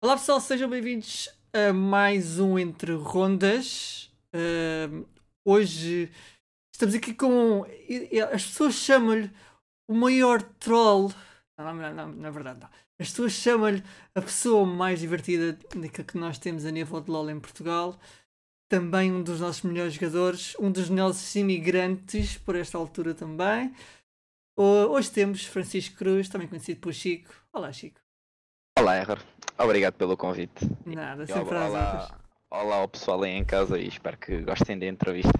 Olá pessoal, sejam bem-vindos a mais um Entre Rondas. Uh, hoje estamos aqui com. As pessoas chamam-lhe o maior troll. Não, não, não, na verdade não. As pessoas chamam-lhe a pessoa mais divertida que nós temos a nível de LOL em Portugal. Também um dos nossos melhores jogadores, um dos nossos imigrantes por esta altura também. Hoje temos Francisco Cruz, também conhecido por Chico. Olá, Chico. Olá, Error. Obrigado pelo convite. Nada, sempre olá, olá, olá ao pessoal aí em casa e espero que gostem da entrevista.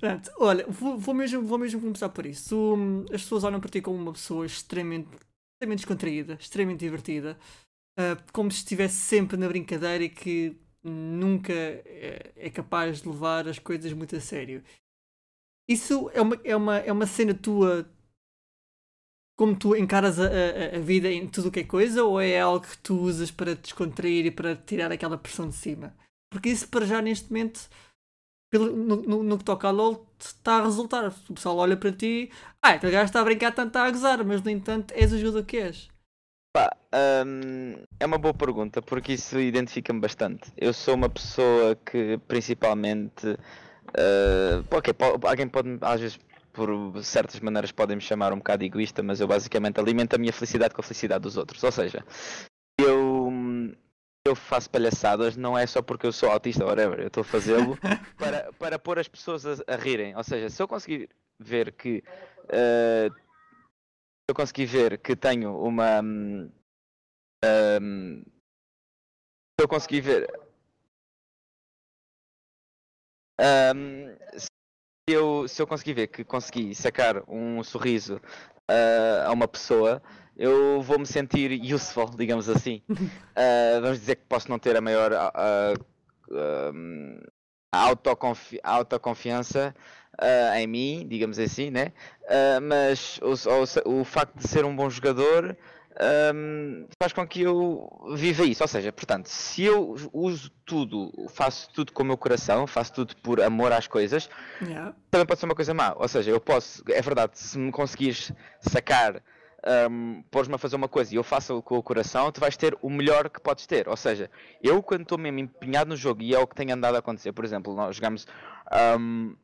Pronto, olha, vou, vou, mesmo, vou mesmo começar por isso. as pessoas olham para ti como uma pessoa extremamente, extremamente descontraída, extremamente divertida, uh, como se estivesse sempre na brincadeira e que nunca é, é capaz de levar as coisas muito a sério. Isso é uma, é uma, é uma cena tua como tu encaras a, a, a, vida em tudo o que é coisa ou é algo que tu usas para te descontrair e para tirar aquela pressão de cima? Porque isso para já neste momento, pelo, no, no, no, que toca a LOL, está a resultar. O pessoal olha para ti, ah, aquele gajo está a brincar, tanto está a gozar, mas no entanto és o jogador que és. Pá, hum, é uma boa pergunta porque isso identifica-me bastante. Eu sou uma pessoa que principalmente. Uh, alguém pode às vezes por certas maneiras podem me chamar um bocado egoísta, mas eu basicamente alimento a minha felicidade com a felicidade dos outros. Ou seja, eu, eu faço palhaçadas não é só porque eu sou autista whatever, eu estou a fazê-lo para, para pôr as pessoas a, a, rirem. Ou seja, se eu conseguir ver que uh, eu conseguir ver que tenho uma um, se eu conseguir ver um, eu, se eu conseguir ver que consegui sacar um sorriso uh, a uma pessoa, eu vou me sentir useful, digamos assim. Uh, vamos dizer que posso não ter a maior uh, um, autoconfi autoconfiança em mim, digamos assim, né? mas o, o, o facto de ser um bom jogador um, faz com que eu viva isso. Ou seja, portanto, se eu uso tudo, faço tudo com o meu coração, faço tudo por amor às coisas, yeah. também pode ser uma coisa má. Ou seja, eu posso, é verdade, se me conseguires sacar, um, pôs-me a fazer uma coisa e eu faço com o coração, tu vais ter o melhor que podes ter. Ou seja, eu quando estou mesmo empenhado no jogo e é o que tem andado a acontecer, por exemplo, nós jogamos. Um,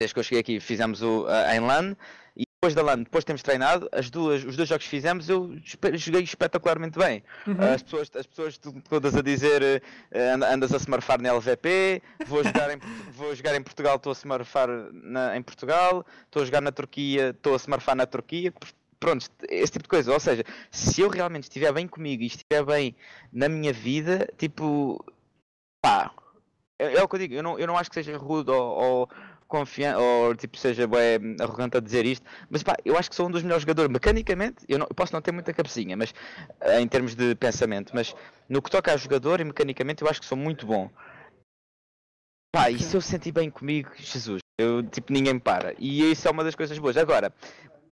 desde que eu cheguei aqui, fizemos o uh, em LAN e depois da LAN, depois temos treinado, as duas, os dois jogos que fizemos, eu joguei espetacularmente bem. Uhum. As, pessoas, as pessoas todas a dizer uh, andas a smurfar na LVP, vou jogar em, vou jogar em Portugal, estou a smurfar na, em Portugal, estou a jogar na Turquia, estou a smurfar na Turquia. Pronto, esse tipo de coisa. Ou seja, se eu realmente estiver bem comigo e estiver bem na minha vida, tipo, pá, é, é o que eu digo, eu não, eu não acho que seja rude ou, ou confiante, ou tipo, seja bem arrogante a dizer isto, mas pá, eu acho que sou um dos melhores jogadores mecanicamente. Eu, não, eu posso não ter muita cabecinha, mas eh, em termos de pensamento, mas no que toca a jogador e mecanicamente, eu acho que sou muito bom. Pá, e se eu senti bem comigo, Jesus, eu tipo, ninguém me para. E isso é uma das coisas boas. Agora,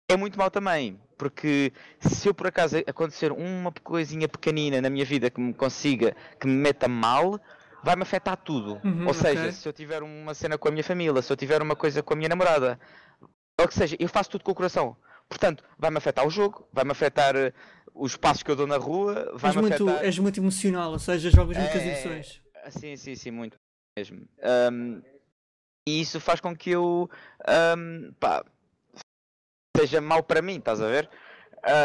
é muito mal também, porque se eu por acaso acontecer uma coisinha pequenina na minha vida que me consiga, que me meta mal, vai-me afetar tudo. Uhum, ou seja, okay. se eu tiver uma cena com a minha família, se eu tiver uma coisa com a minha namorada, ou que seja, eu faço tudo com o coração. Portanto, vai-me afetar o jogo, vai-me afetar uh, os passos que eu dou na rua, vai-me muito, afetar... És muito emocional, ou seja, jogas muitas é, emoções. É, sim, sim, sim, muito mesmo. Um, e isso faz com que eu um, pá, seja mau para mim, estás a ver?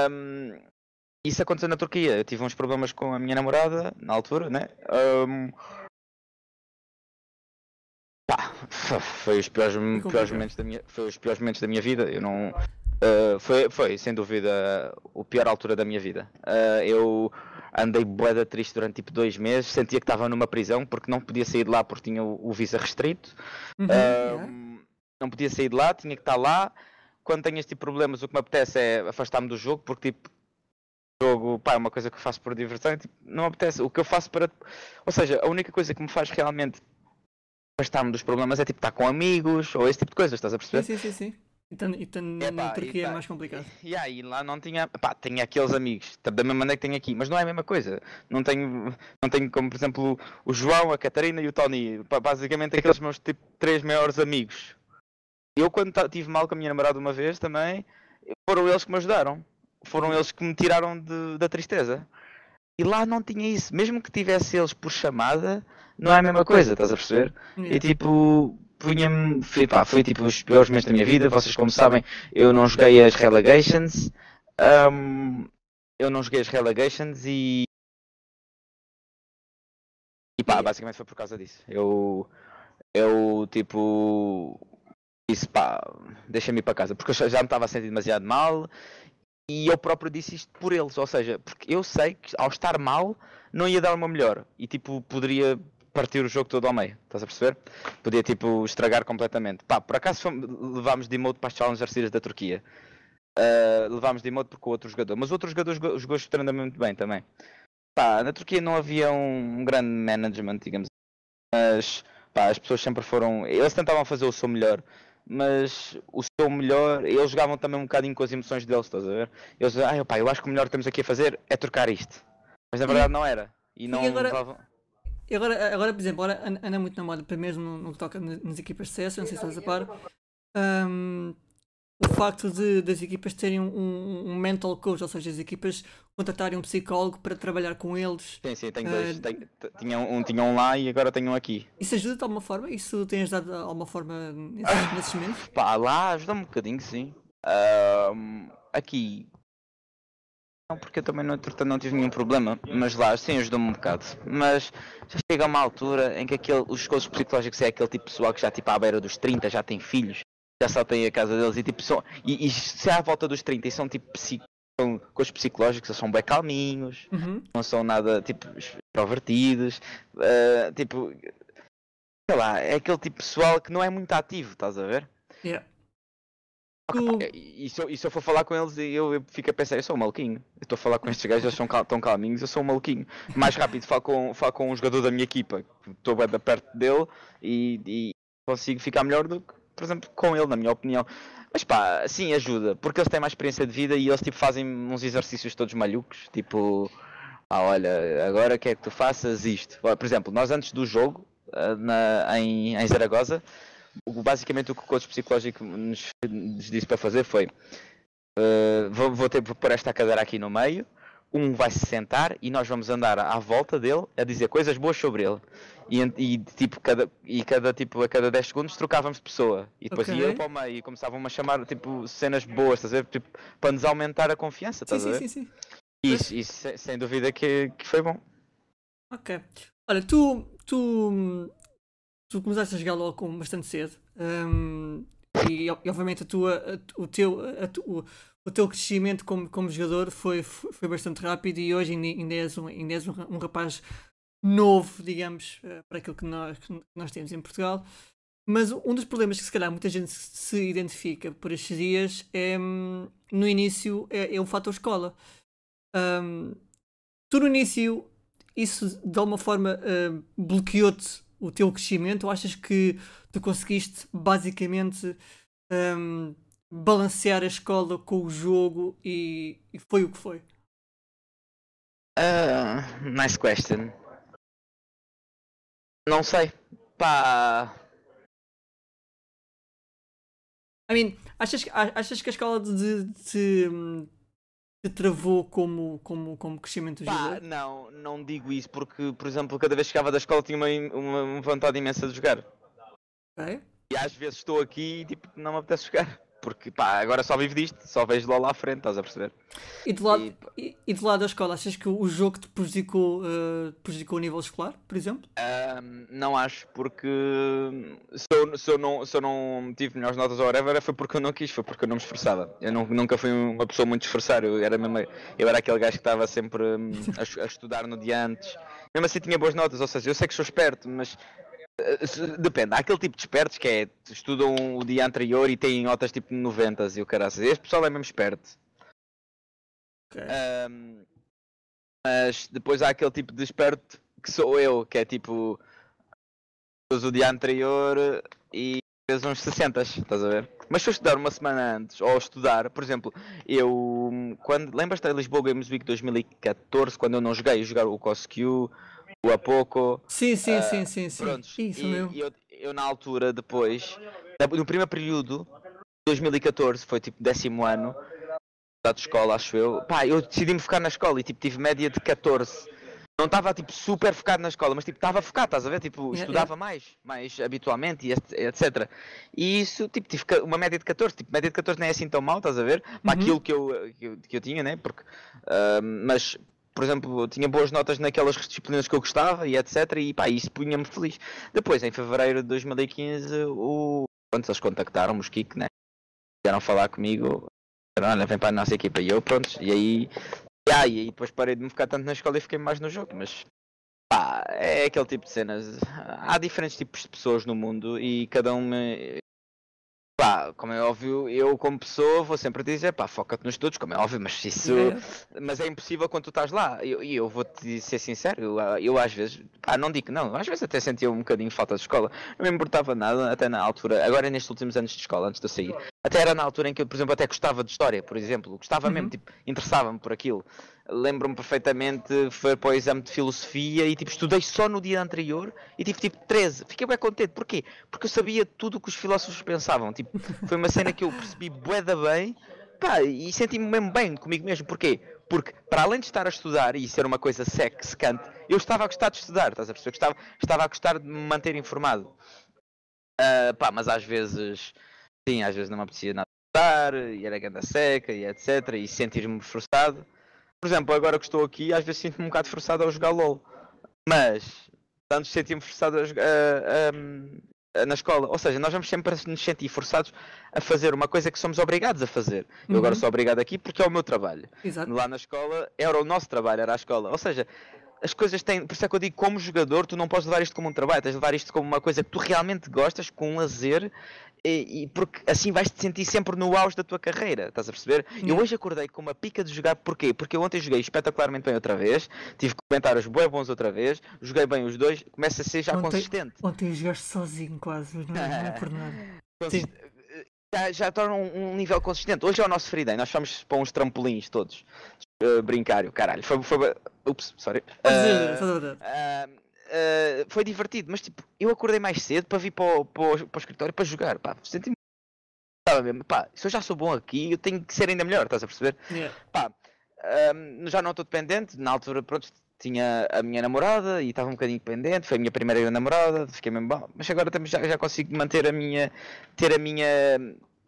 Um, isso aconteceu na Turquia. Eu tive uns problemas com a minha namorada na altura, né? Um, foi os piores, piores momentos da minha, foi os piores momentos da minha vida. Eu não, uh, foi, foi sem dúvida o pior altura da minha vida. Uh, eu andei boeda triste durante tipo dois meses, sentia que estava numa prisão porque não podia sair de lá porque tinha o, o visa restrito. Uhum, uh, yeah. Não podia sair de lá, tinha que estar lá. Quando tenho este tipo de problemas, o que me apetece é afastar-me do jogo porque tipo jogo, pá, é uma coisa que eu faço por diversão e tipo, não apetece. O que eu faço para. Ou seja, a única coisa que me faz realmente afastar-me dos problemas é tipo estar com amigos ou esse tipo de coisas, estás a perceber? Sim, sim, sim. sim. Então, então é, na Turquia tá, é mais complicado. E, aí lá não tinha, pá, tinha aqueles amigos, da mesma maneira que tenho aqui, mas não é a mesma coisa. Não tenho, não tenho como, por exemplo, o João, a Catarina e o Tony, basicamente aqueles meus tipo três maiores amigos. Eu quando tive mal com a minha namorada uma vez também, foram eles que me ajudaram. Foram eles que me tiraram de, da tristeza. E lá não tinha isso. Mesmo que tivesse eles por chamada, não é a mesma coisa, estás a perceber? E tipo, punha-me. Foi, pá, foi tipo os piores momentos da minha vida. Vocês, como sabem, eu não joguei as relegations. Um, eu não joguei as relegations e. E pá, basicamente foi por causa disso. Eu. Eu, tipo. Disse, pá, deixa-me ir para casa. Porque eu já me estava a sentir demasiado mal. E eu próprio disse isto por eles. Ou seja, porque eu sei que ao estar mal, não ia dar uma melhor. E, tipo, poderia partir o jogo todo ao meio, estás a perceber? Podia tipo estragar completamente. Pá, por acaso levámos de emote para as Challenger Series da Turquia. Uh, levámos de emote porque o outro jogador, mas o outro jogador jogou, jogou extremamente bem também. Pá, na Turquia não havia um, um grande management, digamos mas pá, as pessoas sempre foram. Eles tentavam fazer o seu melhor, mas o seu melhor, eles jogavam também um bocadinho com as emoções deles, estás a ver? Eles diziam, ah, pá, eu acho que o melhor que temos aqui a fazer é trocar isto. Mas na verdade não era. E não e agora, levavam... agora, agora, por exemplo, agora anda muito na moda, mesmo no, no que toca nas equipas de CS, não sei se estás a par. Um, o facto de das equipas terem um, um, mental coach, ou seja, as equipas contratarem um psicólogo para trabalhar com eles. Sim, sim, tenho dois. Uh, tenho, tinham, um tinham lá e agora tenho um aqui. Isso ajuda de alguma forma? Isso tem ajudado de alguma forma nesses, nesses momentos? Pá, lá ajuda um bocadinho, sim. Uh, aqui. Não, porque eu também não, não tive nenhum problema, mas lá sim ajudou-me um bocado. Mas já chega a uma altura em que aquele, os coaches psicológicos é aquele tipo de pessoal que já tipo à beira dos 30 já tem filhos já só têm a casa deles e tipo são, e, e se é à volta dos 30 e são tipo são coisas psicológicos, são bem calminhos, uhum. não são nada tipo extrovertidos, uh, tipo sei lá, é aquele tipo de pessoal que não é muito ativo, estás a ver? Yeah. Okay, e, se eu, e, se eu, for falar com eles, eu, eu fico a pensar, eu sou um maluquinho. Eu estou a falar com estes gajos, eles são cal, tão calminhos, eu sou um maluquinho. Mais rápido, falo com, falo com um jogador da minha equipa, estou bem perto dele e, e, consigo ficar melhor do que por exemplo, com ele, na minha opinião. Mas pá, sim, ajuda, porque eles têm mais experiência de vida e eles tipo fazem uns exercícios todos malucos, tipo, ah, olha, agora quer que tu faças isto. Por exemplo, nós antes do jogo, ah, na, em, em Zaragoza, basicamente o que o coach psicológico nos, nos disse para fazer foi uh, vou, vou ter por esta cadeira aqui no meio, um vai se sentar e nós vamos andar à volta dele a dizer coisas boas sobre ele. E, e, tipo, cada, e cada, tipo, a cada 10 segundos trocávamos de pessoa. E depois okay. ia para o meio e começavam a chamar tipo, cenas boas, estás a ver? Tipo, para nos aumentar a confiança, estás sim, a ver? Sim, sim, sim. Isso, isso sem dúvida que, que foi bom. Ok. Olha, tu, tu, tu começaste a jogar logo com bastante cedo. Um, e, obviamente a tua, a, o, teu, a, o, o teu crescimento como, como jogador foi, foi bastante rápido e hoje ainda, és, um, ainda és um rapaz novo, digamos, eh, para aquilo que nós, que nós temos em Portugal. Mas um dos problemas que se calhar muita gente se identifica por estes dias é hum, no início é, é o fator escola. Um, tu no início isso de alguma forma uh, bloqueou-te o teu crescimento ou achas que tu conseguiste basicamente um, balancear a escola com o jogo e, e foi o que foi? Uh, nice question. Não sei. Pá. I mean, achas, achas que a escola de, de, te travou como, como, como crescimento Pá, jogador? Não, não digo isso porque, por exemplo, cada vez que chegava da escola tinha uma, uma vontade imensa de jogar. Ok. E às vezes estou aqui e tipo, não me apetece jogar porque pá, agora só vivo disto, só vejo lá lá à frente, estás a perceber? E do lado, e, e do lado da escola, achas que o jogo te prejudicou, uh, prejudicou o nível escolar, por exemplo? Um, não acho, porque se eu, se, eu não, se eu não tive melhores notas ou whatever, foi porque eu não quis, foi porque eu não me esforçava. Eu não, nunca fui uma pessoa muito esforçada, eu era, mesmo, eu era aquele gajo que estava sempre hum, a, a estudar no dia antes. Mesmo assim tinha boas notas, ou seja, eu sei que sou esperto, mas depende, há aquele tipo de espertos que é estudam o dia anterior e têm notas tipo 90 e o caraças. Este pessoal é mesmo esperto. Okay. Um, mas depois há aquele tipo de esperto que sou eu, que é tipo o dia anterior e fez uns 60, estás a ver? Mas se eu estudar uma semana antes, ou estudar, por exempro, eu quando lembras da Lisboa Games Week 2014, quando eu não joguei, jogar o COSQ, o Apoco. Sim, sim, uh, sim, sim, sim. Prontos. Isso e, mesmo. Eu, eu, na altura, depois, no primeiro período, 2014, foi tipo décimo ano, de escola, acho eu. Pá, eu decidi-me focar na escola e tipo tive média de 14. Não estava tipo super focado na escola, mas tipo estava focado, estás a ver? Tipo, estudava mais, mais habitualmente e et- etc. E isso, tipo, tive uma média de 14, tipo, média de 14 não é assim tão mal, estás a ver? Para Uhum. aquilo que eu, que eu, que eu tinha, né? Porque, ah, mas, por exemplo, tinha boas notas naquelas disciplinas que eu gostava e etc. E pá, isso punha-me feliz. Depois, em fevereiro de 2015, o... pronto, eles contactaram-me, os Kik, né? Vieram falar comigo, olha, vem para a nossa equipa. E eu, pronto, e aí, e aí depois parei de me focar tanto na escola e fiquei mais no jogo, mas pá, é aquele tipo de cenas. Há diferentes tipos de pessoas no mundo e cada um me. Pá, como é óbvio, eu como pessoa vou sempre dizer, pá, foca-te nos estudos, como é óbvio, mas isso. Yeah. Mas é impossível quando tu estás lá. E eu, eu vou-te ser sincero, eu, eu às vezes, pá, não digo que não, às vezes até sentia um bocadinho falta de escola. Não me importava nada, até na altura, agora nestes últimos anos de escola, antes de eu sair. Até era na altura em que eu, por exemplo, até gostava de história, por exemplo. Gostava mesmo, Uhum. tipo, interessava-me por aquilo. Lembro-me perfeitamente, foi para o exame de filosofia e tipo, estudei só no dia anterior e tive tipo 13. Fiquei bem contente. Porquê? Porque eu sabia tudo o que os filósofos pensavam. Tipo, foi uma cena que eu percebi bué da bem pá, e senti-me mesmo bem comigo mesmo. Porquê? Porque para além de estar a estudar e ser uma coisa sec, secante, eu estava a gostar de estudar, estás a perceber? Estava, estava a gostar de me manter informado. Ah, pá, mas às vezes, sim, às vezes não me apetecia nada estudar e era ganda seca e etc. E sentir-me frustrado. Por exemplo, agora que estou aqui, às vezes sinto-me um bocado frustrado ao jogar LOL. Mas, antes sentia-me frustrado a jogar, a- a- na escola. Ou seja, nós vamos sempre nos sentir forçados a fazer uma coisa que somos obrigados a fazer. Eu agora Uhum. sou obrigado aqui porque é o meu trabalho. Exato. Lá na escola era o nosso trabalho, era a escola. Ou seja, as coisas têm. Por isso é que eu digo, como jogador, tu não podes levar isto como um trabalho, tens de levar isto como uma coisa que tu realmente gostas, com um lazer. E, e porque assim vais te sentir sempre no auge da tua carreira, estás a perceber? Eu Yeah. hoje acordei com uma pica de jogar, porquê? Porque eu ontem joguei espetacularmente bem outra vez, tive comentários bué bons outra vez, joguei bem os dois, começa a ser já Ontem- consistente. Ontem jogaste sozinho quase, mas não, é- não é por nada. Consis- Já, já torna um, um nível consistente. Hoje é o nosso free day, nós fomos para uns trampolins todos. Uh, brincar, e o caralho. Foi, foi, ups, sorry. Podes Uh, ah, foi divertido, mas tipo, eu acordei mais cedo para vir para o, para o- para o escritório para jogar. Pá, senti-me. Estava mesmo, pá, se eu já sou bom aqui, eu tenho que ser ainda melhor, estás a perceber? Yeah. Pá, ahm, já não estou dependente, na altura, pronto, tinha a minha namorada e estava um bocadinho dependente, foi a minha primeira namorada, fiquei mesmo bom, mas agora também já, já consigo manter a minha, ter a minha,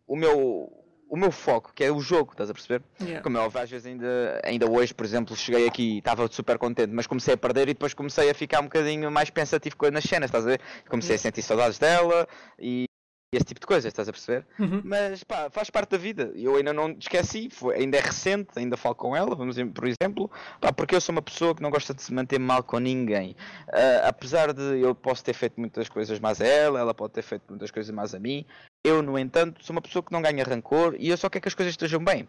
o meu, o meu foco, que é o jogo, estás a perceber? Yeah. Como é óbvio, às vezes ainda, ainda hoje, por exemplo, cheguei aqui e estava super contente, mas comecei a perder e depois comecei a ficar um bocadinho mais pensativo nas cenas, estás a ver? Comecei a sentir saudades dela e esse tipo de coisas, estás a perceber? Uhum. Mas pá, faz parte da vida. Eu ainda não esqueci, foi, ainda é recente, ainda falo com ela, vamos por exemplo, pá, porque eu sou uma pessoa que não gosta de se manter mal com ninguém. Ah, apesar de eu posso ter feito muitas coisas mais a ela, ela pode ter feito muitas coisas mais a mim. Eu, no entanto, sou uma pessoa que não ganha rancor e eu só quero que as coisas estejam bem.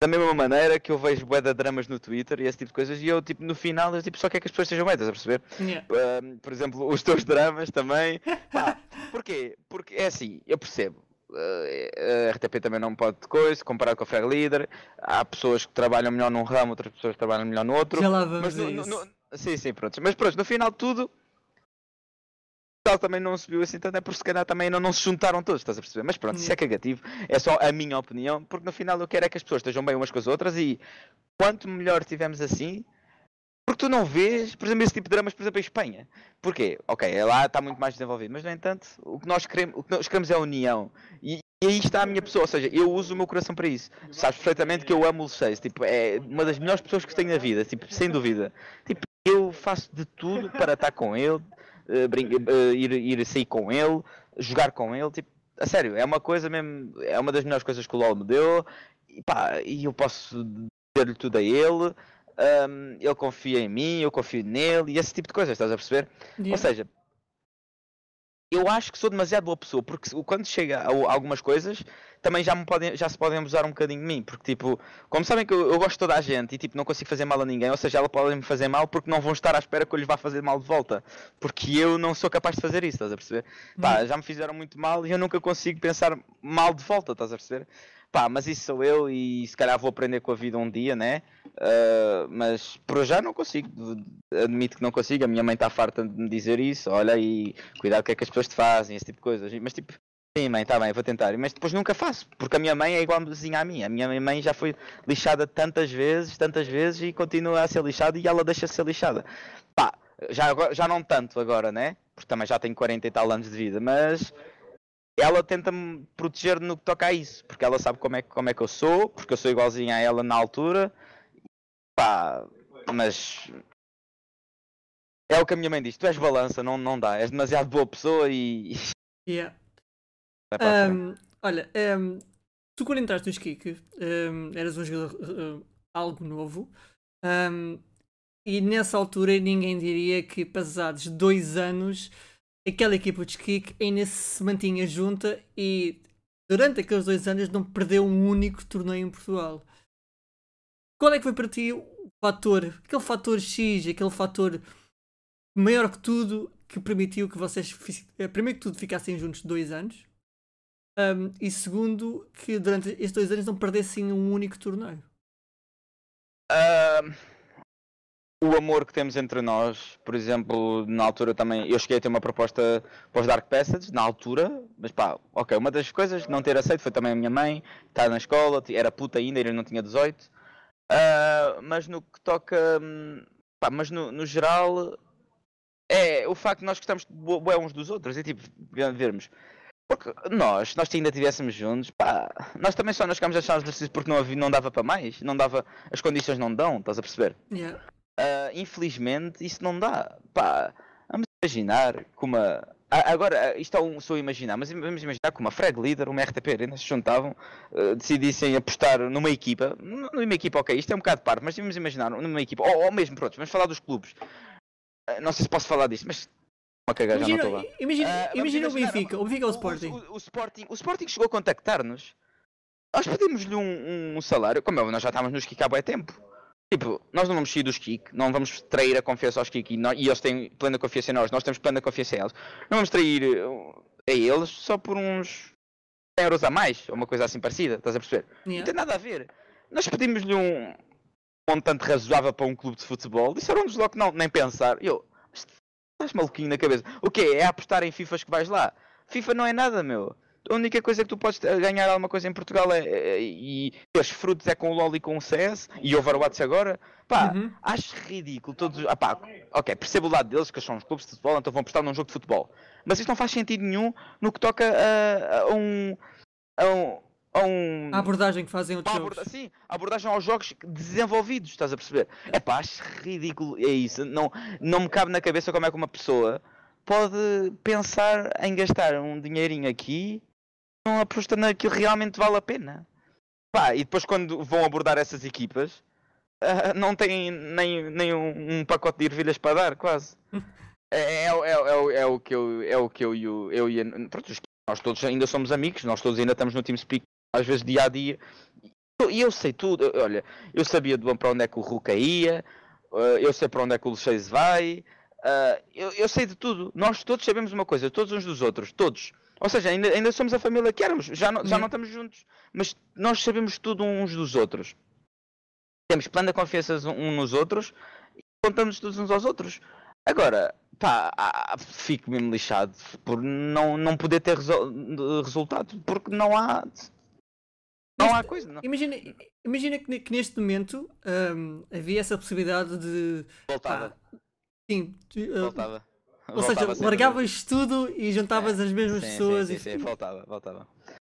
Da mesma maneira que eu vejo bué de dramas no Twitter e esse tipo de coisas, e eu, tipo, no final, eu tipo, só quero que as pessoas estejam bem, estás a perceber? Yeah. Um, por exemplo, os teus dramas também. Pá, porquê? Porque é assim, eu percebo. uh, a RTP também não pode coisa, comparado com a Frag Leader. Há pessoas que trabalham melhor num ramo, outras pessoas que trabalham melhor no outro. Já lá vamos Mas no, no- no- sim, sim, pronto. Mas pronto, no final de tudo. Também não subiu assim tanto, é porque se calhar também ainda não se juntaram todos, estás a perceber? Mas pronto, isso é cagativo, é só a minha opinião, porque no final eu quero é que as pessoas estejam bem umas com as outras e quanto melhor estivermos assim, porque tu não vês, por exemplo, esse tipo de dramas, por exemplo, em Espanha. Porquê? Ok, lá está muito mais desenvolvido, mas no entanto, o que nós queremos, o que nós queremos é a união. E, e aí está a minha pessoa, ou seja, eu uso o meu coração para isso. Tu sabes perfeitamente que eu amo o Seis, tipo, é uma das melhores pessoas que tenho na vida, tipo, sem dúvida. Tipo, eu faço de tudo para estar com ele, eh, ir, ir sair com ele, jogar com ele, tipo, a sério, é uma coisa mesmo, é uma das melhores coisas que o LoL me deu, e pá, e eu posso dizer-lhe tudo a ele, hum, ele confia em mim, eu confio nele, e esse tipo de coisas, estás a perceber? Yeah. Ou seja, eu acho que sou demasiado boa pessoa, porque quando chega a, algumas coisas, também já, me podem, já se podem abusar um bocadinho de mim, porque tipo, como sabem que eu, eu gosto de toda a gente e tipo, não consigo fazer mal a ninguém, ou seja, ela podem me fazer mal porque não vão estar à espera que eu lhes vá fazer mal de volta, porque eu não sou capaz de fazer isso, estás a perceber? Pá, já me fizeram muito mal e eu nunca consigo pensar mal de volta, estás a perceber? Pá, mas isso sou eu e se calhar vou aprender com a vida um dia, né? Ah, mas por já não consigo, admito que não consigo. A minha mãe está farta de me dizer isso. Olha aí, cuidado o que é que as pessoas te fazem, esse tipo de coisas. Mas tipo, Sim, mãe, está bem, vou tentar. Mas depois nunca faço, porque a minha mãe é igualzinha à minha. A minha mãe já foi lixada tantas vezes, tantas vezes e continua a ser lixada e ela deixa de ser lixada. Pá, já, já não tanto agora, né? Porque também já tenho 40 e tal anos de vida, mas ela tenta-me proteger no que toca a isso, porque ela sabe como é, como é que eu sou, porque eu sou igualzinha a ela na altura. Pá, mas é o que a minha mãe diz, tu és balança, não, não dá, és demasiado boa pessoa e. Yeah. Um, olha, um, tu quando entraste no Skik, um, eras um jogador uh, algo novo. um, e nessa altura ninguém diria que passados dois anos aquela equipa de Skik ainda se mantinha junta e durante aqueles dois anos não perdeu um único torneio em Portugal. Qual é que foi para ti o fator, aquele fator X, aquele fator maior que tudo que permitiu que vocês, eh, primeiro que tudo, ficassem juntos dois anos um, e segundo que durante estes dois anos não perdessem um único torneio? Ah, o amor que temos entre nós, por exemplo, na altura também, eu cheguei a ter uma proposta para os Dark Passage, na altura, mas pá, ok, uma das coisas não ter aceito foi também a minha mãe, estar na escola, era puta ainda, ele não tinha 18, Ah, mas no que toca, hum, pá, mas no, no geral, é o facto de nós gostamos bué uns dos outros, é tipo, ver- vermos. Porque nós, nós ainda estivéssemos juntos, pá, nós também só nos ficámos a achar os porque não, havia, não dava para mais, não dava, as condições não dão, estás a perceber? Yeah. Ah, infelizmente isso não dá. Pá, vamos imaginar como a. a- Agora, ah, isto é um, a imaginar, mas vamos imaginar como uma Frag Leader, uma RTP Arena se juntavam, ah, decidissem apostar numa equipa, numa equipa, ok, isto é um bocado de parte, mas vamos imaginar numa equipa, ou, ou mesmo, pronto, vamos falar dos clubes. Ah, Não sei se posso falar disso, mas. Uma. Imagina, imagina, Ah, vamos imagina o Benfica, o Benfica ou o Sporting. O, o Sporting. O Sporting chegou a contactar-nos. Nós pedimos-lhe um, um salário, como é, nós já estávamos no Kik há tempo. Tipo, nós não vamos sair dos Kik, não vamos trair a confiança aos Kik e, e eles têm plena confiança em nós, nós temos plena confiança em eles. Não vamos trair uh, a eles só por uns 100 euros a mais, ou uma coisa assim parecida, estás a perceber? Não Yeah. tem nada a ver. Nós pedimos-lhe um montante razoável para um clube de futebol, disseram-nos logo que não, nem pensar. Eu, "Mas estás maluquinho na cabeça. O quê? É apostar em FIFAs que vais lá? FIFA não é nada, meu. A única coisa que tu podes ganhar alguma coisa em Portugal é, é- e os frutos é com o LOL e com o CS e Overwatch agora. Pá, Uhum. acho ridículo todos. Ah, pá, ok, percebo o lado deles que são os clubes de futebol, então vão apostar num jogo de futebol. Mas isto não faz sentido nenhum no que toca a, a um. a um. a um A abordagem que fazem outros Pá, jogos. aborda- sim, a abordagem aos jogos desenvolvidos, estás a perceber? É pá, acho ridículo, é isso. Não, não me cabe na cabeça como é que uma pessoa pode pensar em gastar um dinheirinho aqui não aposta naquilo que realmente vale a pena. Pá, e depois quando vão abordar essas equipas, ah, não têm nem, nem um, um pacote de ervilhas para dar, quase. É, é, o- é, é, o- é que eu, é o que eu e o. Eu e a- pronto, nós todos ainda somos amigos, nós todos ainda estamos no TeamSpeak, às vezes dia a dia. E eu sei tudo, eu- olha, eu sabia de para onde é que o Ruka ia, ah, eu sei para onde é que o Luxeis vai, ah, eu, eu sei de tudo. Nós todos sabemos uma coisa, todos uns dos outros, todos. Ou seja, ainda, ainda somos a família que éramos, já não, já não estamos juntos, mas nós sabemos tudo uns dos outros. Temos plena confiança uns nos outros e contamos todos uns aos outros. Agora, pá, fico mesmo lixado por não, não poder ter resol- resultado, porque não há. Não há coisa. Não. Imagina, imagina que, que neste momento hum, havia essa possibilidade de. Voltava, pá, sim, uh, voltava. ou Voltava, seja, largavas tudo e juntavas as mesmas Sim, pessoas sim, e sim, sim, voltava, voltava.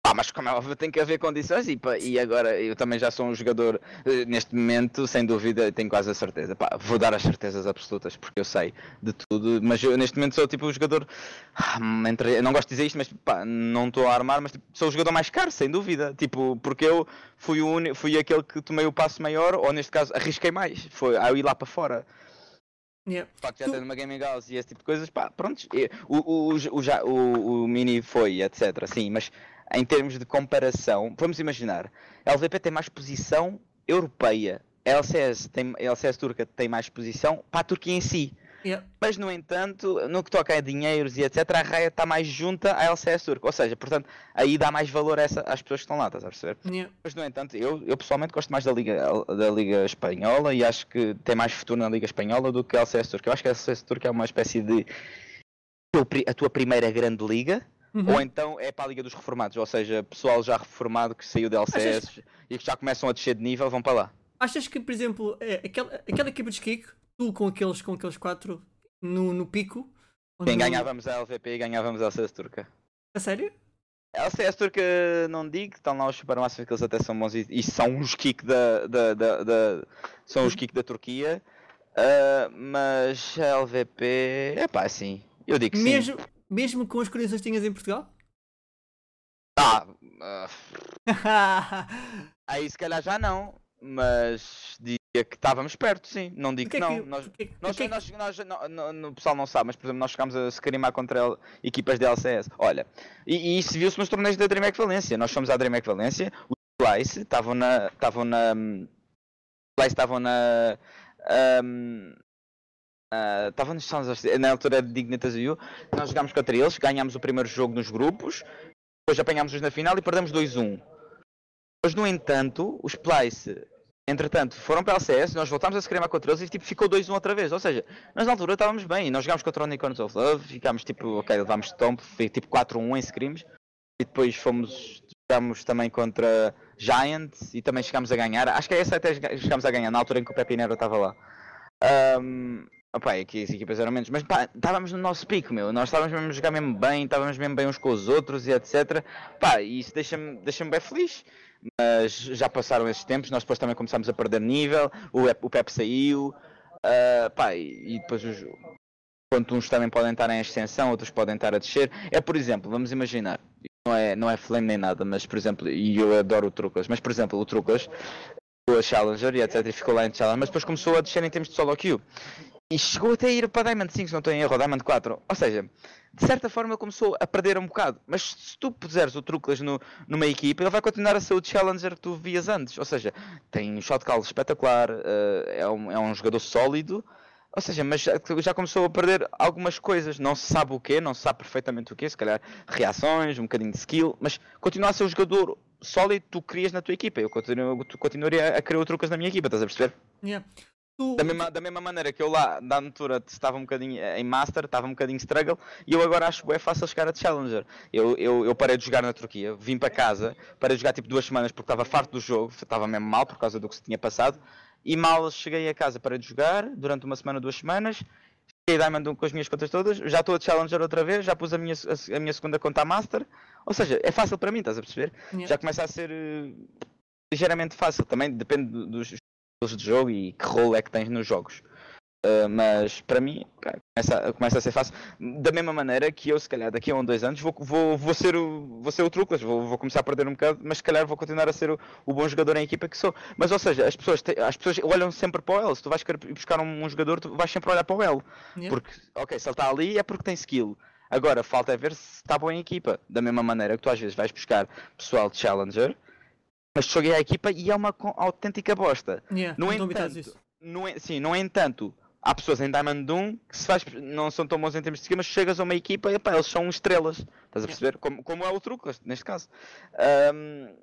Ah, mas como é óbvio, tem que haver condições e, pá, e agora eu também já sou um jogador eh, neste momento, sem dúvida, tenho quase a certeza. Pá, vou dar as certezas absolutas porque eu sei de tudo, mas eu neste momento sou tipo o jogador. ah, entre- não gosto de dizer isto, mas pá, não estou a armar, mas tipo, sou o jogador mais caro, sem dúvida. Tipo, porque eu fui, o fui aquele que tomei o passo maior, ou neste caso arrisquei mais, foi a ir lá para fora. Yeah. O facto de já Tu- ter numa gaming house e esse tipo de coisas, pá, pronto, o, o, o, o, o Mini foi, etc, sim, mas em termos de comparação, vamos imaginar, a LVP tem mais posição europeia, a LCS, tem, a LCS turca tem mais posição para a Turquia em si, Yeah. mas no entanto, no que toca a dinheiros e etc, a Raia está mais junta à LCS turca, ou seja, portanto, aí dá mais valor essa, às pessoas que estão lá, estás a perceber? Yeah. Mas no entanto, eu, eu pessoalmente gosto mais da Liga, da Liga Espanhola e acho que tem mais futuro na Liga Espanhola do que a LCS Turca. Eu acho que a LCS Turca é uma espécie de a tua primeira grande liga, Uhum. ou então é para a Liga dos Reformados, ou seja, pessoal já reformado que saiu da LCS e que já começam a descer de nível, vão para lá. Achas que, por exemplo, é, aquela, aquela equipa de skik, tu com aqueles, com aqueles quatro no, no pico. Quem onde- ganhávamos a LVP e ganhávamos a LCS Turca. A sério? A LCS Turca não digo, estão lá os supermáximos que eles até são bons e, e são os kick da, da, da, da- são os kick da Turquia. Ah, mas a LVP é pá, sim. Eu digo que sim. Mesmo, mesmo com as condições que tinhas em Portugal? Ah, ah, aí se calhar já não, mas diria que estávamos perto, sim. Não digo que que, não. que- Nós, o que é que- nós, que que- nós, nós- não- não- o pessoal não sabe, mas por exemplo, nós chegámos a se carimar contra el- equipas de LCS. Olha, e, e isso viu-se nos torneios da DreamHack Valência. Nós fomos à DreamHack Valência, os Splice estavam na. estavam na. hum, Splice estavam na. hum, ah, Estavam nos Sons na altura de Dignitas U. Nós jogámos contra eles, ganhámos o primeiro jogo nos grupos, depois apanhámos-os na final e perdemos 2-1. Mas no entanto, os Splice, entretanto, foram para a LCS, nós voltámos a se contra eles e tipo, ficou 2-1 outra vez. Ou seja, nós na altura estávamos bem, nós jogámos contra o Unicorns of Love, ficámos tipo, ok, levámos tombo, foi tipo 4-1 em scrims, e depois fomos, jogámos também contra Giant e também chegámos a ganhar. Acho que é essa até chegámos a ganhar, na altura em que o Pepinero estava lá. Ahm, Opá, é que as equipas eram menos, mas pá, estávamos no nosso pico, meu. Nós estávamos mesmo a jogar mesmo bem, estávamos mesmo bem uns com os outros e etc. Pá, e isso deixa-me deixa bem feliz. Mas já passaram esses tempos, nós depois também começámos a perder nível, o, o Pep saiu, ah, pá, e, e depois os, enquanto uns também podem estar em ascensão, outros podem estar a descer. É por exemplo, vamos imaginar, não é, não é flame nem nada, mas por exemplo, e eu adoro o Trucas, mas por exemplo, o Trucas, a Challenger e etc, e ficou lá em Challenger, mas depois começou a descer em termos de solo queue. E chegou até a ir para Diamond 5, se não estou em erro, Diamond 4. Ou seja, de certa forma ele começou a perder um bocado. Mas se tu puseres o Truclas no, numa equipa, ele vai continuar a ser o Challenger que tu vias antes. Ou seja, tem um shot call espetacular, eh, é, um, é um jogador sólido. Ou seja, mas já, começou a perder algumas coisas. Não se sabe o quê, não se sabe perfeitamente o quê. Se calhar reações, um bocadinho de skill. Mas continua a ser um jogador sólido que tu crias na tua equipa. Eu continuaria a querer o Trucas na minha equipa, estás a perceber? Yeah. Tu- Da mesma, da mesma maneira que eu lá, da altura, estava um bocadinho em Master, estava um bocadinho struggle, e eu agora acho que é fácil chegar a Challenger. Eu, eu, eu parei de jogar na Turquia, vim para casa, parei de jogar tipo duas semanas porque estava farto do jogo, estava mesmo mal por causa do que se tinha passado, e mal cheguei a casa, parei de jogar durante uma semana, duas semanas, fiquei Diamond 1 com as minhas contas todas, já estou a Challenger outra vez, já pus a minha, a, a minha segunda conta a Master, ou seja, é fácil para mim, estás a perceber? Yeah. já começa a ser eh, ligeiramente fácil. Também depende do- dos de jogo e que role é que tens nos jogos. Uh, mas para mim pá, começa, começa a ser fácil. Da mesma maneira que eu, se calhar, daqui a um, dois anos, vou, vou, vou, ser, o, vou ser o Truclas, vou, vou começar a perder um bocado, mas se calhar vou continuar a ser o, o bom jogador em equipa que sou. Mas, ou seja, as pessoas, te- as pessoas olham sempre para o L. Se tu vais buscar um, um jogador, tu vais sempre olhar para o L. Yeah. Porque, ok, se ele está ali é porque tem skill. Agora, falta é ver se está bom em equipa. Da mesma maneira que tu às vezes vais buscar pessoal de Challenger, mas joguei a equipa e é uma autêntica bosta. Yeah, No entanto, no, sim, no entanto, há pessoas em Diamond 1 que se faz, não são tão bons em termos de skill, mas chegas a uma equipa e epá, eles são estrelas. Estás a perceber? Como, como é o truque, neste caso. Ahm,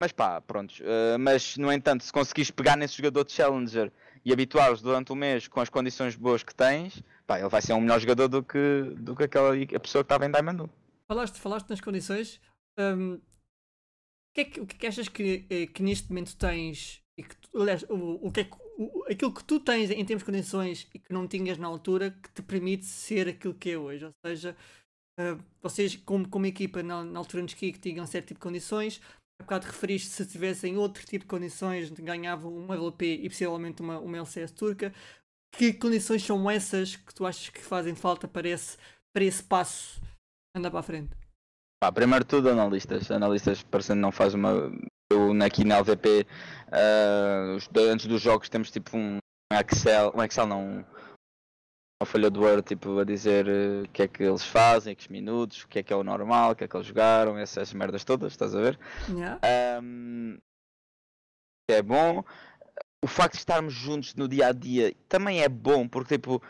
mas pá, pronto. mas no entanto, se conseguires pegar nesse jogador de Challenger e habituá-los durante um mês com as condições boas que tens, pá, ele vai ser um melhor jogador do que, do que aquela a pessoa que estava em Diamond 1. Falaste, falaste nas condições. o, que é que, o que é que achas que, eh, que neste momento tens? E que tu- aliás, o, o que é que, o- aquilo que tu tens em termos de condições e que não tinhas na altura que te permite ser aquilo que é hoje? Ou seja, eh, vocês, como, como equipa na, na altura nos que tinham certo tipo de condições, há bocado referiste se tivessem outro tipo de condições, ganhavam uma LP e possivelmente uma, uma LCS turca. Que condições são essas que tu achas que fazem falta para esse, para esse passo andar para a frente? Pá, primeiro tudo, analistas. Analistas parecendo não faz uma. Eu aqui na LVP, ah, os- antes dos jogos, temos tipo um Excel. Um Excel não. Uma folha do Word tipo, a dizer eh, o que é que eles fazem, que os minutos, o que é que é o normal, o que é que eles jogaram, essas merdas todas, estás a ver? Yeah. Ahm, é bom. O facto de estarmos juntos no dia a dia também é bom, porque tipo,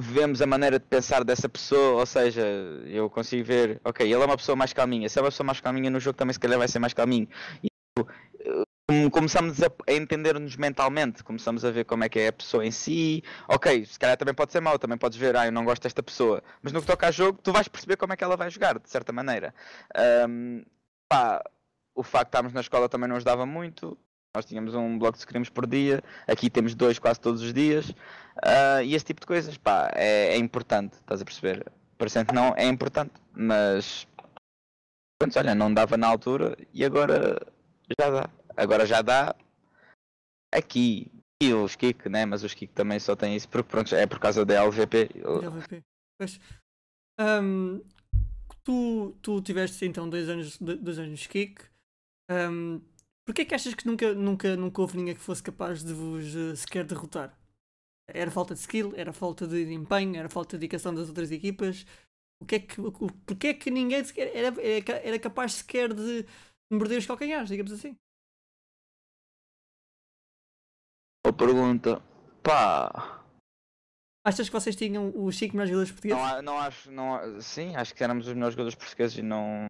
vemos a maneira de pensar dessa pessoa, ou seja, eu consigo ver, ok, ele é uma pessoa mais calminha, se é uma pessoa mais calminha no jogo também se calhar vai ser mais calminho. E, eh, começamos a, entender-nos mentalmente, começamos a ver como é que é a pessoa em si. Ok, se calhar também pode ser mau, também podes ver, ah, eu não gosto desta pessoa, mas no que toca a jogo, tu vais perceber como é que ela vai jogar, de certa maneira. Um, pá, o facto de estarmos na escola também não nos dava muito. Nós tínhamos um bloco de scrims por dia, aqui temos dois quase todos os dias, uh, e esse tipo de coisas, pá, é, é importante, estás a perceber? Parecendo que não, é importante, mas pronto, olha, não dava na altura e agora já dá. Agora já dá aqui. E os Kik, né? Mas os Kik também só têm isso porque pronto, é por causa da LVP. LVP. Pois. Um, tu, tu tiveste então dois anos, dois anos de Kik. Um, Porquê é que achas que nunca, nunca, nunca houve ninguém que fosse capaz de vos uh, sequer derrotar? Era falta de skill? Era falta de empenho? Era falta de dedicação das outras equipas? O que é que, o, porquê é que ninguém sequer era, era capaz sequer de morder os calcanhares, digamos assim? Boa pergunta. Pá. Achas que vocês tinham os 5 melhores jogadores portugueses? Não, não acho. Não, sim, acho que éramos os melhores jogadores portugueses e não.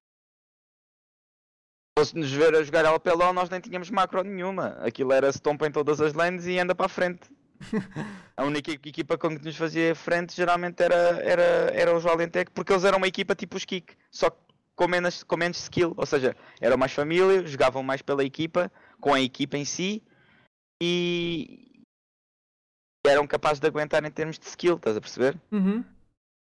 Fosse-nos ver a jogar LPLO, nós nem tínhamos macro nenhuma. Aquilo era stomp em todas as lanes e anda para a frente. a única equipa com que nos fazia frente geralmente era, era, era os Valentec, porque eles eram uma equipa tipo os Kik, só com menos, com menos skill. Ou seja, eram mais família, jogavam mais pela equipa, com a equipa em si e eram capazes de aguentar em termos de skill, estás a perceber? Uhum.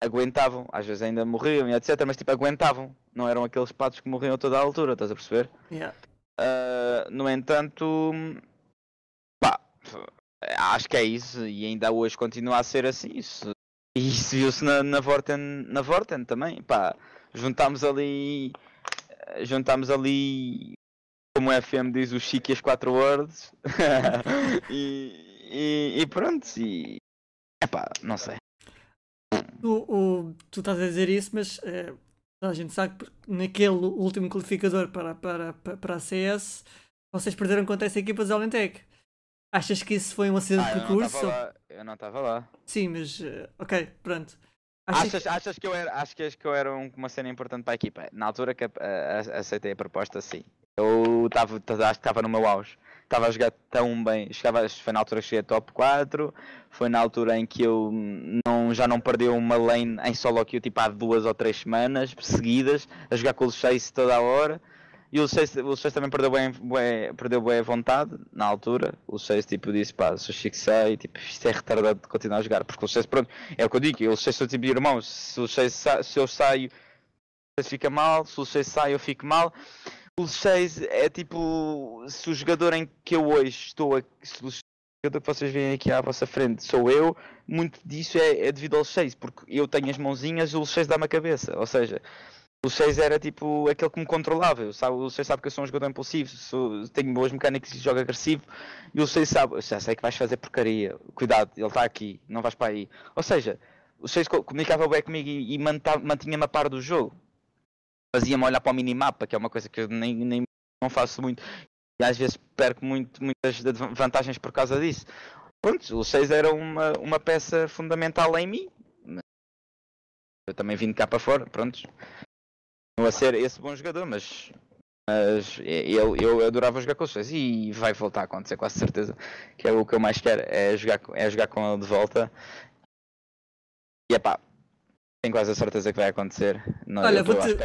Aguentavam, às vezes ainda morriam e etc, mas tipo aguentavam, não eram aqueles patos que morriam a toda a altura, estás a perceber? Yeah. Uh, no entanto, pá, acho que é isso e ainda hoje continua a ser assim. Isso, e isso viu-se na, na, Vorten, na Vorten também, pá, juntámos ali juntámos ali como o FM diz, o chique e as 4 words. e, e, e, pronto, e. Epá, não sei. Tu, o, tu estás a dizer isso, mas é, a gente sabe que naquele último qualificador para, para, para, a CS vocês perderam contra essa equipa de Alentec. Achas que isso foi um acidente ah, de percurso? Eu não estava lá. Sim, mas uh, ok, pronto. Achas, que... achas que eu era, acho que, eu era uma cena importante para a equipa? Na altura que uh, aceitei a proposta, sim. Eu estava, acho que estava no meu auge. Estava a jogar tão bem. Chegava, foi na altura que cheguei a top 4. Foi na altura em que eu não, já não perdi uma lane em solo queue tipo há duas ou três semanas seguidas. A jogar com o Chase toda a hora. E o o Chase também perdeu bem, bem, perdeu bem a vontade na altura. O Chase tipo disse, pá, se o Chico sai, tipo, isto é retardado de continuar a jogar. Porque o Chase, pronto, é o que eu digo, o Chase sou tipo irmãos. Se, o Chase, se eu saio, o Chase fica mal. Se o Chase sai, eu fico mal o 6 é tipo. Se o jogador em que eu hoje estou. A, se o jogador que vocês veem aqui à vossa frente sou eu, muito disso é, é devido ao 6, porque eu tenho as mãozinhas e o 6 dá-me a cabeça. Ou seja, o 6 era tipo aquele que me controlava. Eu, sabe, o 6 sabe que eu sou um jogador impulsivo, sou, tenho boas mecânicas e jogo agressivo. E o 6 sabe, já sei que vais fazer porcaria. Cuidado, ele está aqui, não vais para aí. Ou seja, o 6 comunicava bem comigo e, e mantinha-me a par do jogo fazia-me olhar para o minimapa, que é uma coisa que eu nem, nem não faço muito. E às vezes perco muito, muitas vantagens por causa disso. Pronto, o 6 era uma, uma peça fundamental em mim. Eu também vim de cá para fora, pronto. Não a ser esse bom jogador, mas, mas eu, eu adorava jogar com o 6 e vai voltar a acontecer, quase certeza. Que é o que eu mais quero, é jogar, é jogar com ele de volta. E é pá, tenho quase a certeza que vai acontecer. Não, Olha, vou-te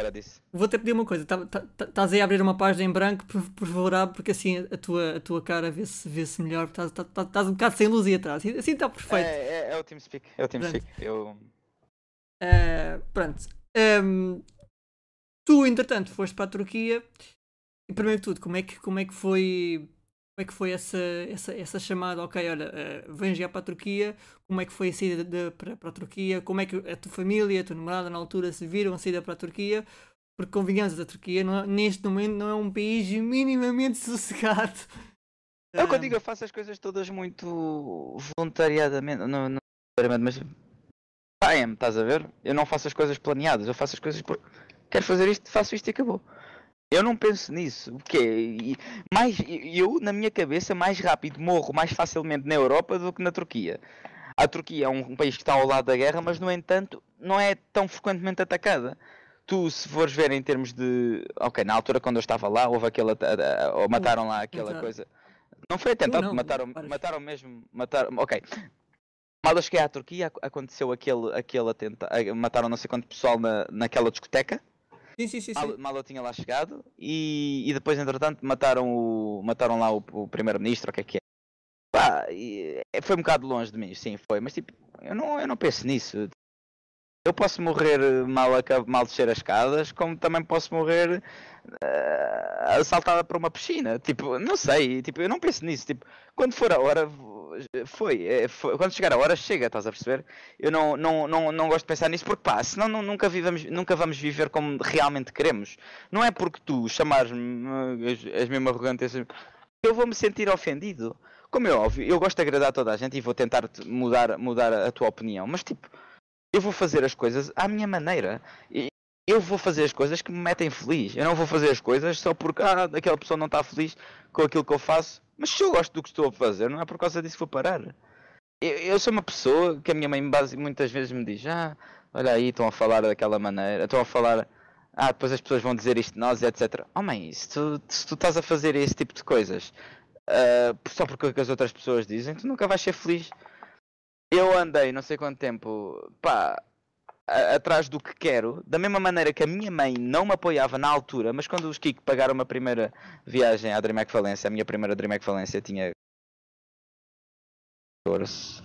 vou pedir uma coisa. Estás tá, tá, aí a abrir uma página em branco, por, por favor, porque assim a tua, a tua cara vê-se vê -se melhor. Estás tá, tá, tá, um bocado sem luz e atrás. Assim está perfeito. É, é, é, o TeamSpeak. É o TeamSpeak. Eu... Uh, pronto. Um, tu, entretanto, foste para a Turquia. E primeiro de tudo, como é que, como é que foi como é que foi essa, essa, essa chamada? Ok, olha, uh, vem jogar para a Turquia. Como é que foi a saída de, para, para a Turquia? Como é que a tua família, a tua namorada na altura se viram a saída para a Turquia? Porque convenhamos, a Turquia não, neste momento não é um país minimamente sossegado. É eu digo, eu faço as coisas todas muito voluntariadamente, não, não mas I am, estás a ver? Eu não faço as coisas planeadas, eu faço as coisas porque quero fazer isto, faço isto e acabou. Eu não penso nisso. O quê? Mais, eu, na minha cabeça, mais rápido morro mais facilmente na Europa do que na Turquia. A Turquia é um país que está ao lado da guerra, mas, no entanto, não é tão frequentemente atacada. tu, se fores ver em termos de. Ok, na altura quando eu estava lá, houve aquela. Ou mataram lá aquela coisa. Não foi atentado, mataram, mataram mesmo. Mataram, ok. Mal eu cheguei à Turquia, ac- aconteceu aquele, aquele atentado. Mataram não sei quanto pessoal na, naquela discoteca. Sim, sim, sim. tinha lá chegado. E, e depois, entretanto, mataram, o, mataram lá o, o primeiro-ministro, o que é que é. Pá, e, é, foi um bocado longe de mim, sim, foi. Mas tipo, eu não, eu não penso nisso. Eu posso morrer eh, mal, mal descer as escadas, como também posso morrer eh, assaltada por uma piscina. Tipo, não sei, tipo, eu não penso nisso. Tipo, quando for a hora, foi, é, foi. Quando chegar a hora, chega, estás a perceber? Eu não, não, não, não gosto de pensar nisso porque pá, senão não, nunca, vivamos, nunca vamos viver como realmente queremos. Não é porque tu chamares-me, eh, és, mesmo arrogante, eu vou me sentir ofendido. Como é óbvio, eu gosto de agradar toda a gente e vou tentar te- mudar, mudar a tua opinião, mas tipo, eu vou fazer as coisas à minha maneira. E eu vou fazer as coisas que me metem feliz. Eu não vou fazer as coisas só porque ah, aquela pessoa não está feliz com aquilo que eu faço. Mas se eu gosto do que estou a fazer, não é por causa disso que vou parar. Eu, eu sou uma pessoa que a minha mãe muitas vezes me diz: Ah, olha aí, estão a falar daquela maneira, estão a falar. Ah, depois as pessoas vão dizer isto de nós, etc. Oh mãe, se tu, se tu estás a fazer esse tipo de coisas ah, só porque as outras pessoas dizem, tu nunca vais ser feliz. Eu andei não sei quanto tempo, pá, a- atrás do que quero, da mesma maneira que a minha mãe não me apoiava na altura, mas quando os Kiko pagaram uma primeira viagem à DreamHack Valência, a minha primeira DreamHack Valência tinha 14.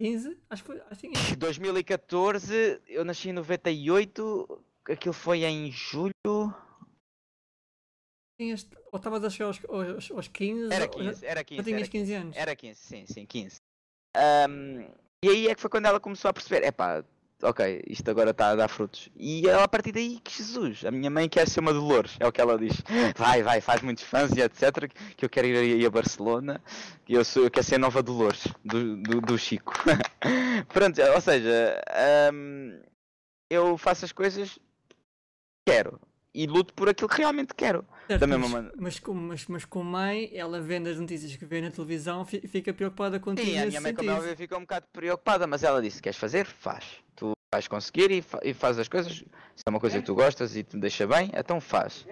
15? Acho que foi. Acho que tinha. 2014, eu nasci em 98, aquilo foi em julho. tinhas ou estavas a chegar aos, aos, aos 15? Era ou já- 15, era Já 15. tinhas Era 15 anos. Era 15, sim, sim, 15. Ahm, e aí é que foi quando ela começou a perceber, epá, ok, isto agora está a dar frutos. E ela a partir daí, que Jesus, a minha mãe quer ser uma Dolores, é o que ela diz. Vai, vai, faz muitos fãs e etc, que eu quero ir aí a Barcelona, que eu, sou, eu quero ser a nova Dolores, do, do, do Chico. Pronto, ou seja, ahm, eu faço as coisas que quero. E luto por aquilo que realmente quero. Certo, da mesma mas, maneira. mas, com, mas, mas com mãe, ela vendo as notícias que vê na televisão, fi- fica preocupada contigo Sim, a minha mãe, como sentido. óbvio, fica um bocado preocupada, mas ela disse: Queres fazer? Faz. Tu vais conseguir e, fa e faz as coisas. Se é uma coisa que tu gostas e te deixa bem, então faz.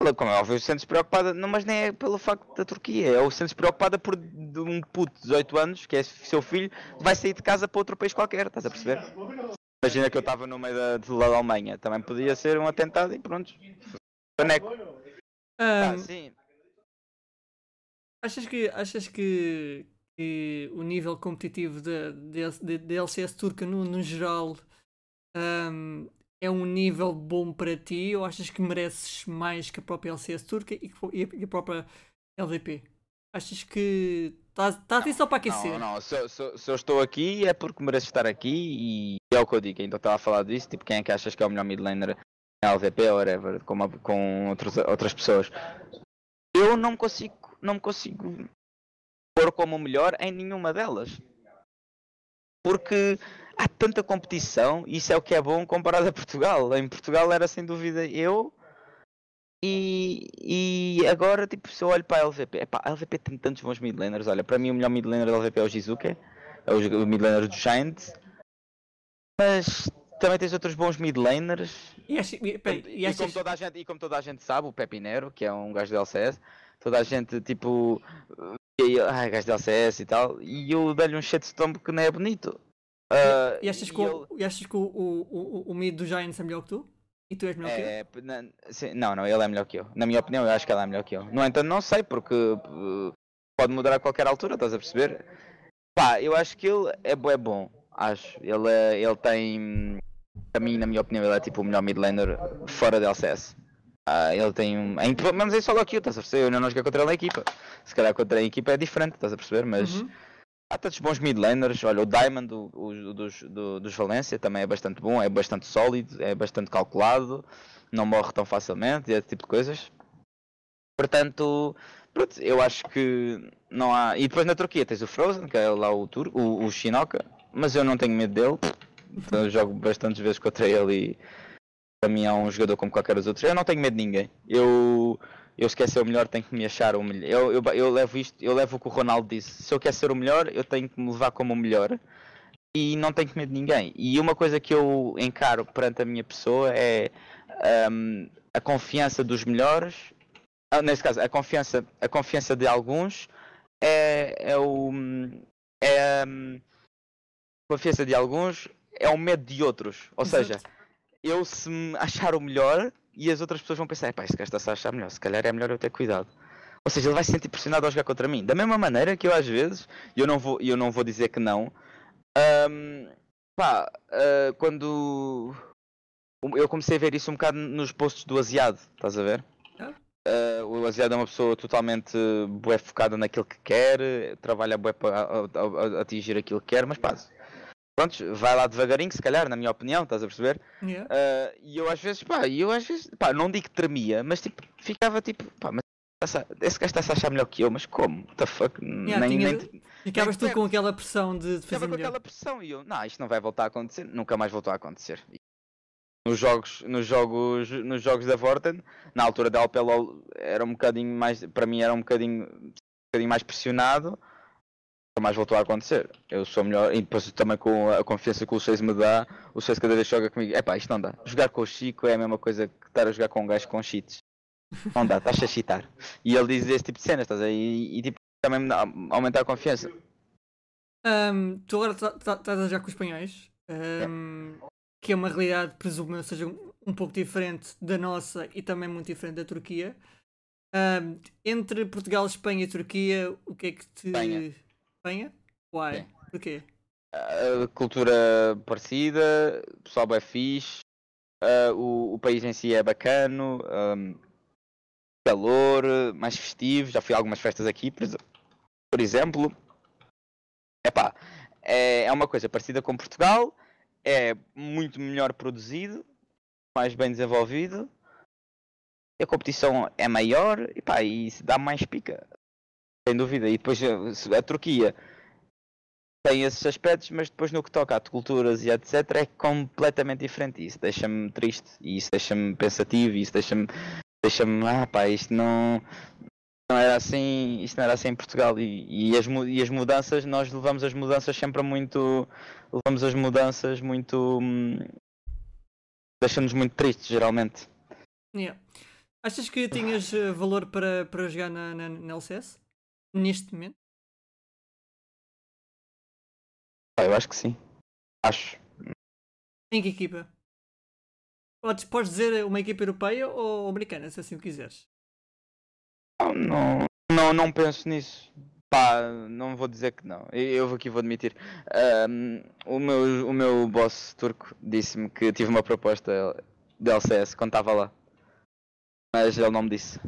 Ela, como é óbvio, sentes preocupada, não, mas nem é pelo facto da Turquia, é o sentes preocupada por de um puto de 18 anos, que é seu filho, vai sair de casa para outro país qualquer, estás a perceber? Imagina que eu estava no meio da, da Alemanha, também podia ser um atentado e pronto. Paneco. Ah, Ah, sim. achas que, achas que, que o nível competitivo da LCS turca no, no geral ahm, é um nível bom para ti ou achas que mereces mais que a própria LCS turca e, que- e a, e a própria LVP? Achas que estás estás aí só para aquecer? Não, não, se, eu- se se eu estou aqui é porque mereço estar aqui e é o que eu digo. Então estava a falar disso, tipo, quem é que achas que é o melhor mid laner na LVP ou whatever, com, uma- com outros, outras pessoas. Eu não me consigo, não consigo pôr como o melhor em nenhuma delas. Porque há tanta competição e isso é o que é bom comparado a Portugal. Em Portugal era sem dúvida eu e, e agora, tipo, se eu olho para a LVP, epá, a LVP tem tantos bons mid laners. Olha, para mim o melhor mid laner da LVP é o Jizuke, é o, o mid laner do Giant. Mas também tens outros bons mid laners. E, e, E, e como toda a gente, e como toda a gente sabe, o Pepinero, que é um gajo do LCS, toda a gente tipo. E, ai, gajo do LCS e tal, e eu dei-lhe um shitstorm que não é bonito. Ah, e achas que, e o, achas que o, o, o, o mid do Giants é melhor que tu? E tu és melhor que? É, p- na- sim, não, não, ele é melhor que eu. Na minha opinião, eu acho que ele é melhor que eu. No entanto, não sei, porque uh, pode mudar a qualquer altura, estás a perceber? Pá, eu acho que ele é, é bom, acho. Ele, é- ele tem, para mim, na minha opinião, ele é tipo o melhor mid laner fora da LCS. Ah, ele tem um. Em, pelo menos em solo queue, estás a perceber? Eu ainda não joguei contra ele na equipa. Se calhar contra a equipa é diferente, estás a perceber? Mas Uhum. Há tantos bons mid laners. Olha, o Diamond o, o- dos, do- dos Valência também é bastante bom, é bastante sólido, é bastante calculado, não morre tão facilmente esse tipo de coisas. Portanto, pronto, eu acho que não há. E depois na Turquia tens o Frozen, que é lá o, Tur... o, o Shinoka, mas eu não tenho medo dele. Então eu jogo bastantes vezes contra ele e para mim é um jogador como qualquer dos outros. Eu não tenho medo de ninguém. Eu, eu se quer ser o melhor tenho que me achar o melhor. Eu, eu, eu levo isto, eu levo o que o Ronaldo disse. Se eu quero ser o melhor, eu tenho que me levar como o melhor. e não tenho medo de ninguém. E uma coisa que eu encaro perante a minha pessoa é um, a confiança dos melhores, ah, nesse caso, a confiança, a confiança de alguns é, é o. É, um, a confiança de alguns é o medo de outros. Ou seja, eu se me achar o melhor e as outras pessoas vão pensar, pá, esse gajo está-se a achar melhor, se calhar é melhor eu ter cuidado. Ou seja, ele vai se sentir pressionado ao jogar contra mim. Da mesma maneira que eu às vezes, e eu não vou, eu não vou dizer que não, ahm, pá, ah, quando eu comecei a ver isso um bocado nos posts do Asiado, estás a ver? Ah, o Asiado é uma pessoa totalmente bué focada naquilo que quer, trabalha bué para a- a- a- atingir aquilo que quer, mas pá, pronto, vai lá devagarinho, se calhar, na minha opinião, estás a perceber? Yeah. Ah, e eu às vezes, pá, eu às vezes, pá, não digo que tremia, mas tipo, ficava tipo, pá, mas esse gajo está-se a achar melhor que eu, mas como? What the fuck? Yeah, nem, tinha- nem, Ficavas tu perto. com aquela pressão de, de ficava fazer com melhor. aquela pressão e eu, não, isto não vai voltar a acontecer, nunca mais voltou a acontecer. E Nos jogos, nos jogos, nos jogos da Vorten, na altura da Alpel era um bocadinho mais, para mim era um bocadinho, um bocadinho mais pressionado, mais voltou a acontecer. Eu sou melhor, e depois também com a confiança que o Chase me dá, o Chase cada vez joga comigo, epá, isto não dá. Jogar com o Chico é a mesma coisa que estar a jogar com um gajo com cheats. Não dá, estás a cheatar. E ele diz esse tipo de cenas, estás aí, e, e tipo, também me dá, aumenta a confiança. Ahm, tu agora tá- tá- estás a jogar com os espanhóis, ahm, que é uma realidade, presumo eu, seja um, um pouco diferente da nossa e também muito diferente da Turquia. Ahm, entre Portugal, Espanha e Turquia, o que é que te. Espanha. Espanha? Why? Sim. Porquê? a cultura parecida, o pessoal é fixe, ah, o, o país em si é bacano, ahm, calor, mais festivo, já fui a algumas festas aqui, por, por exemplo. Epá, é, é uma coisa parecida com Portugal, é muito melhor produzido, mais bem desenvolvido, a competição é maior epá, e se dá mais pica, sem dúvida. E depois eh, a Turquia tem esses aspectos, mas depois no que toca a culturas e etc é completamente diferente. Isso deixa-me triste, e isso deixa-me pensativo, e isso deixa-me deixa-me, ah pá, isto não, não era assim, isto não era assim em Portugal e, e, as, e as mudanças, nós levamos as mudanças sempre muito, levamos as mudanças muito, hum, deixa-nos muito tristes geralmente. Yeah. Achas que tinhas eh, valor para, para jogar na, na, na LCS? Neste momento? Pá, eu acho que sim, acho. Em que equipa? Podes, podes dizer uma equipa europeia ou americana, se assim o quiseres. Não, não, não, não penso nisso. Pá, não vou dizer que não. Eu aqui vou admitir. Ahm, o, meu, o meu boss turco disse-me que tive uma proposta de LCS quando estava lá. Mas ele não me disse.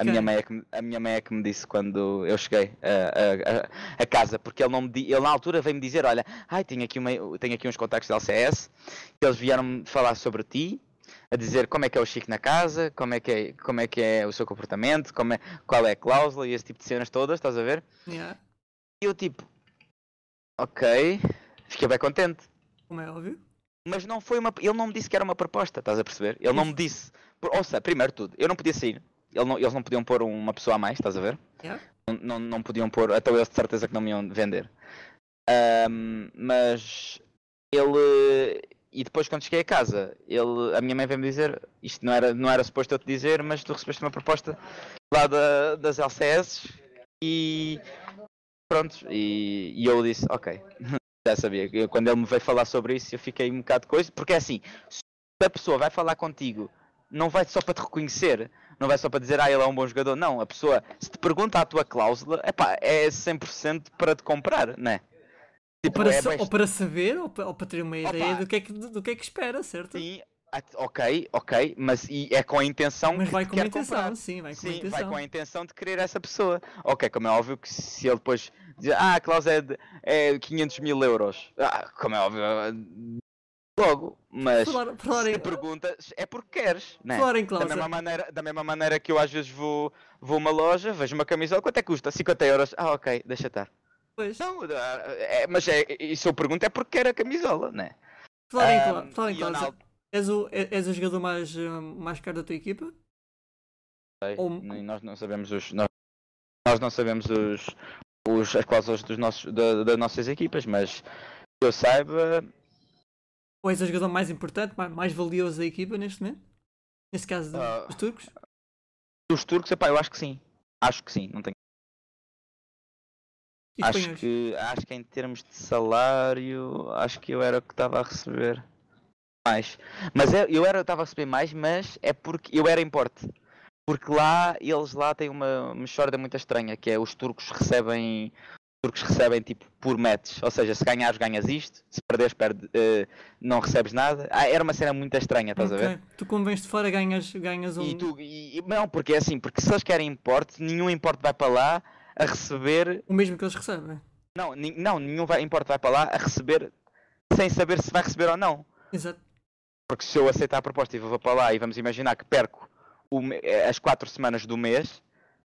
A minha, mãe é que, me- a minha mãe é que me disse quando eu cheguei a, a, a- casa, porque ele não me ele na altura veio-me dizer, olha, ai, tenho aqui, uma, tenho aqui uns contactos da LCS, eles vieram-me falar sobre ti, a dizer como é que é o Chico na casa, como é que é, como é, que é o seu comportamento, como é, qual é a cláusula e esse tipo de cenas todas, estás a ver? Yeah, E eu tipo, ok, fiquei bem contente. como é óbvio. Mas não foi uma. Ele não me disse que era uma proposta, estás a perceber? Ele não me disse. Por- Ou seja, primeiro tudo, eu não podia sair. Ele não- eles não podiam pôr uma pessoa a mais, estás a ver? Yeah. Não, não, podiam pôr. Até eles de certeza que não me iam vender. Ahm, mas ele. E depois quando cheguei a casa, ele, a minha mãe veio-me dizer, isto não era, não era suposto eu te dizer, mas tu recebeste uma proposta lá da, das LCS e pronto, e, e eu disse, ok, já sabia. Eu, quando ele me veio falar sobre isso, eu fiquei um bocado de coisa, porque é assim, se a pessoa vai falar contigo, não vai só para te reconhecer, não vai só para dizer, ah, ele é um bom jogador, não. A pessoa, se te pergunta a tua cláusula, epá, é 100% para te comprar, não é? Ou para, é bem- ou para saber, ou para, ou para ter uma ideia do que, é que, do que é que espera, certo? Sim, ok, ok, mas e é com a intenção Mas que vai com quer intenção, comprar. sim, vai com Sim, vai intenção. com a intenção de querer essa pessoa. Ok, como é óbvio que se ele depois dizer, ah, a cláusula é, de, é 500 mil euros. Ah, como é óbvio, logo. Mas Falar, falar, se em, perguntas, é porque queres, né? falar em Da mesma, maneira, da mesma maneira que eu às vezes vou, vou a uma loja, vejo uma camisola, quanto é que custa? 50 euros. Ah, ok, deixa estar. Pois. Não, ah, é, mas é, e se eu pergunto é porque quer a camisola, né? Falar em, falar em. És o, é- és o jogador mais, eh, mais caro da tua equipa? sei, Ou- nós não sabemos os nós, nós não sabemos os, os as cláusulas dos nossos da- das nossas equipas mas eu saiba. Ou és o jogador mais importante, mais, mais valioso da equipa neste momento? Neste caso Ah. dos turcos? Dos turcos, epá, eu acho que sim. Acho que sim, não tenho. E Acho espanhóis? que, acho que em termos de salário, acho que eu era o que estava a receber mais. Mas é- eu era estava a receber mais, mas é porque eu era importe. Porque lá, eles lá têm uma mexorda muito estranha, que é os turcos recebem. Os turcos recebem tipo por matches, ou seja, se ganhares ganhas isto, se perderes perde, eh, não recebes nada. Ah, era uma cena muito estranha, estás a ver? Tu como vens de fora ganhas, ganhas um. E tu, e, não, porque é assim, porque se eles querem importe, nenhum importe vai para lá a receber O mesmo que eles recebem. não, ni- não nenhum vai, importe vai para lá a receber sem saber se vai receber ou não. Exato. Porque se eu aceitar a proposta e vou para lá e vamos imaginar que perco o eh, as quatro semanas do mês,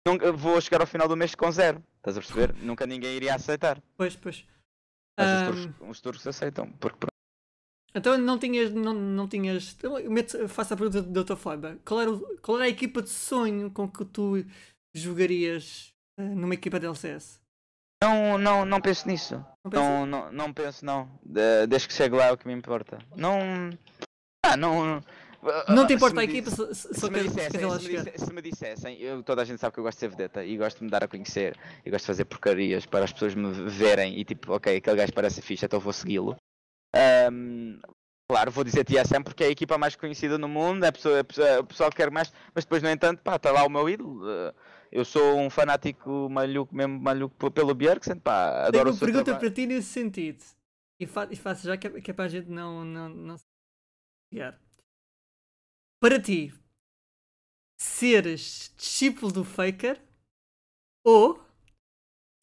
nunca vou chegar ao final do mês com zero. Estás a perceber? Nunca ninguém iria aceitar. Pois, pois. Mas os, Ahm, turcos, os turcos aceitam. Porque pronto. Então não tinhas. Não, não tinhas meto- faço a pergunta de outra forma. Qual era, o- qual era a equipa de sonho com que tu jogarias eh, numa equipa de LCS? não, não, não penso nisso. Não pensas? Não, não, não penso não. De- desde que chegue lá é o que me importa. Não. Ah, não. Não te se importa a equipa, Se só me, dissessem, se, me se dissessem, eu, toda a gente sabe que eu gosto de ser vedeta e gosto de me dar a conhecer e gosto de fazer porcarias para as pessoas me verem e tipo, ok, aquele gajo parece fixe, então vou segui-lo. Ahm, claro, vou dizer TSM porque é a equipa mais conhecida no mundo, é a pessoa, o pessoal que quer mais, mas depois, no entanto, pá, está lá o meu ídolo. Eu sou um fanático maluco, mesmo maluco pelo Bjergsen, pá, Tenho adoro o uma pergunta trabalho. para ti nesse sentido. E, fa e faço já que é, que é para a gente não, não, não se ligar. Para ti, seres discípulo do Faker ou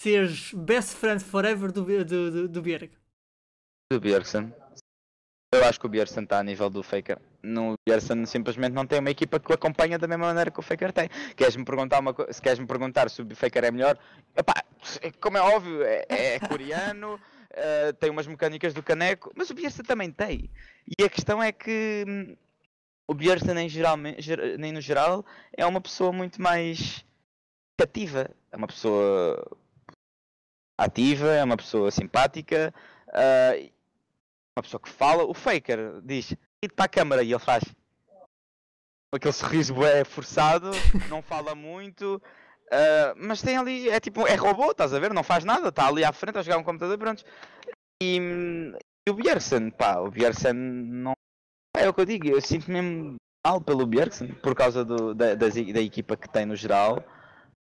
seres best friend forever do, do, do, do Bjerg? do Bjergsen. Eu acho que o Bjergsen está a nível do Faker. No Bjergsen simplesmente não tem uma equipa que o acompanha da mesma maneira que o Faker tem. Queres-me perguntar uma se queres me perguntar se o Faker é melhor, epá, como é óbvio, é, é coreano, eh, tem umas mecânicas do caneco, mas o Bjergsen também tem. E a questão é que hum, o Bjergsen em geral, ger- nem no geral é uma pessoa muito mais cativa. É uma pessoa ativa, é uma pessoa simpática. ah, uma pessoa que fala, o Faker diz, ir para a câmara e ele faz aquele sorriso é forçado, não fala muito, ah, mas tem ali, é tipo, é robô, estás a ver? Não faz nada, está ali à frente a jogar um computador, pronto. E, hum, e o Bjergsen, pá, o Bjergsen não. É o que eu digo, eu sinto mesmo mal pelo Bjergsen por causa do, da, das e- da equipa que tem no geral.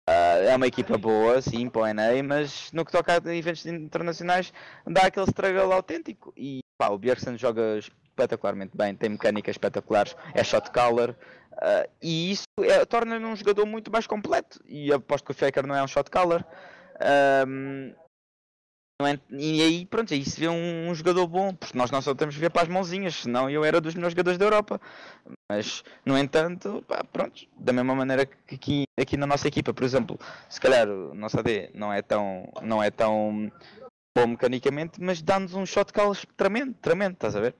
Ah, é uma equipa boa, sim, para o NA, mas no que toca a eventos internacionais dá aquele struggle autêntico. E pá, o Bjergsen joga espetacularmente bem, tem mecânicas espetaculares, é shot caller. ah, e isso é- torna-lhe um jogador muito mais completo. E aposto que o Faker não é um shot caller. Ahm, não é- e aí, pronto, aí se vê um, um jogador bom, porque nós não só temos ver para as mãozinhas, senão eu era dos melhores jogadores da Europa. Mas, no entanto, pá, pronto, da mesma maneira que aqui, aqui na nossa equipa, por exemplo, se calhar o nosso AD não é tão, não é tão bom mecanicamente, mas dá-nos um shot call tremendo, tremendo, estás a ver?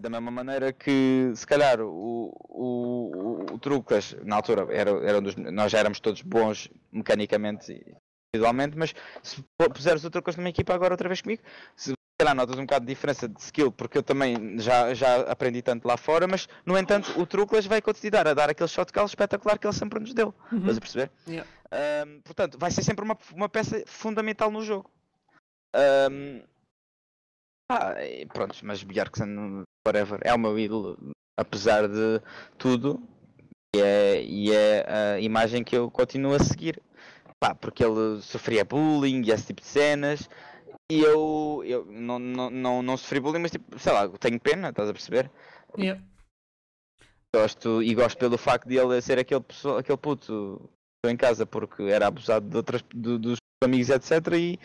Da mesma maneira que, se calhar, o, o, o, o Trucas, na altura, era, era um dos, nós já éramos todos bons mecanicamente individualmente, mas se puseres o Trucas numa equipa agora outra vez comigo, se calhar notas um bocado de diferença de skill, porque eu também já, já aprendi tanto lá fora, mas no entanto o Truclas vai continuar a dar aquele shot call espetacular que ele sempre nos deu. Uhum. Estás a perceber? Yeah. Ahm, portanto, vai ser sempre uma, uma peça fundamental no jogo. Ahm, ah, pronto, mas Bjergsen, whatever, é o meu ídolo, apesar de tudo, e é, e é a imagem que eu continuo a seguir. Pá, porque ele sofria bullying e esse tipo de cenas. E eu, eu não, não, não, não sofri bullying, mas tipo, sei lá, tenho pena, estás a perceber? Yeah. Gosto, e gosto pelo facto de ele ser aquele, pessoa, aquele puto em casa porque era abusado de outras, do- dos amigos, etc. E,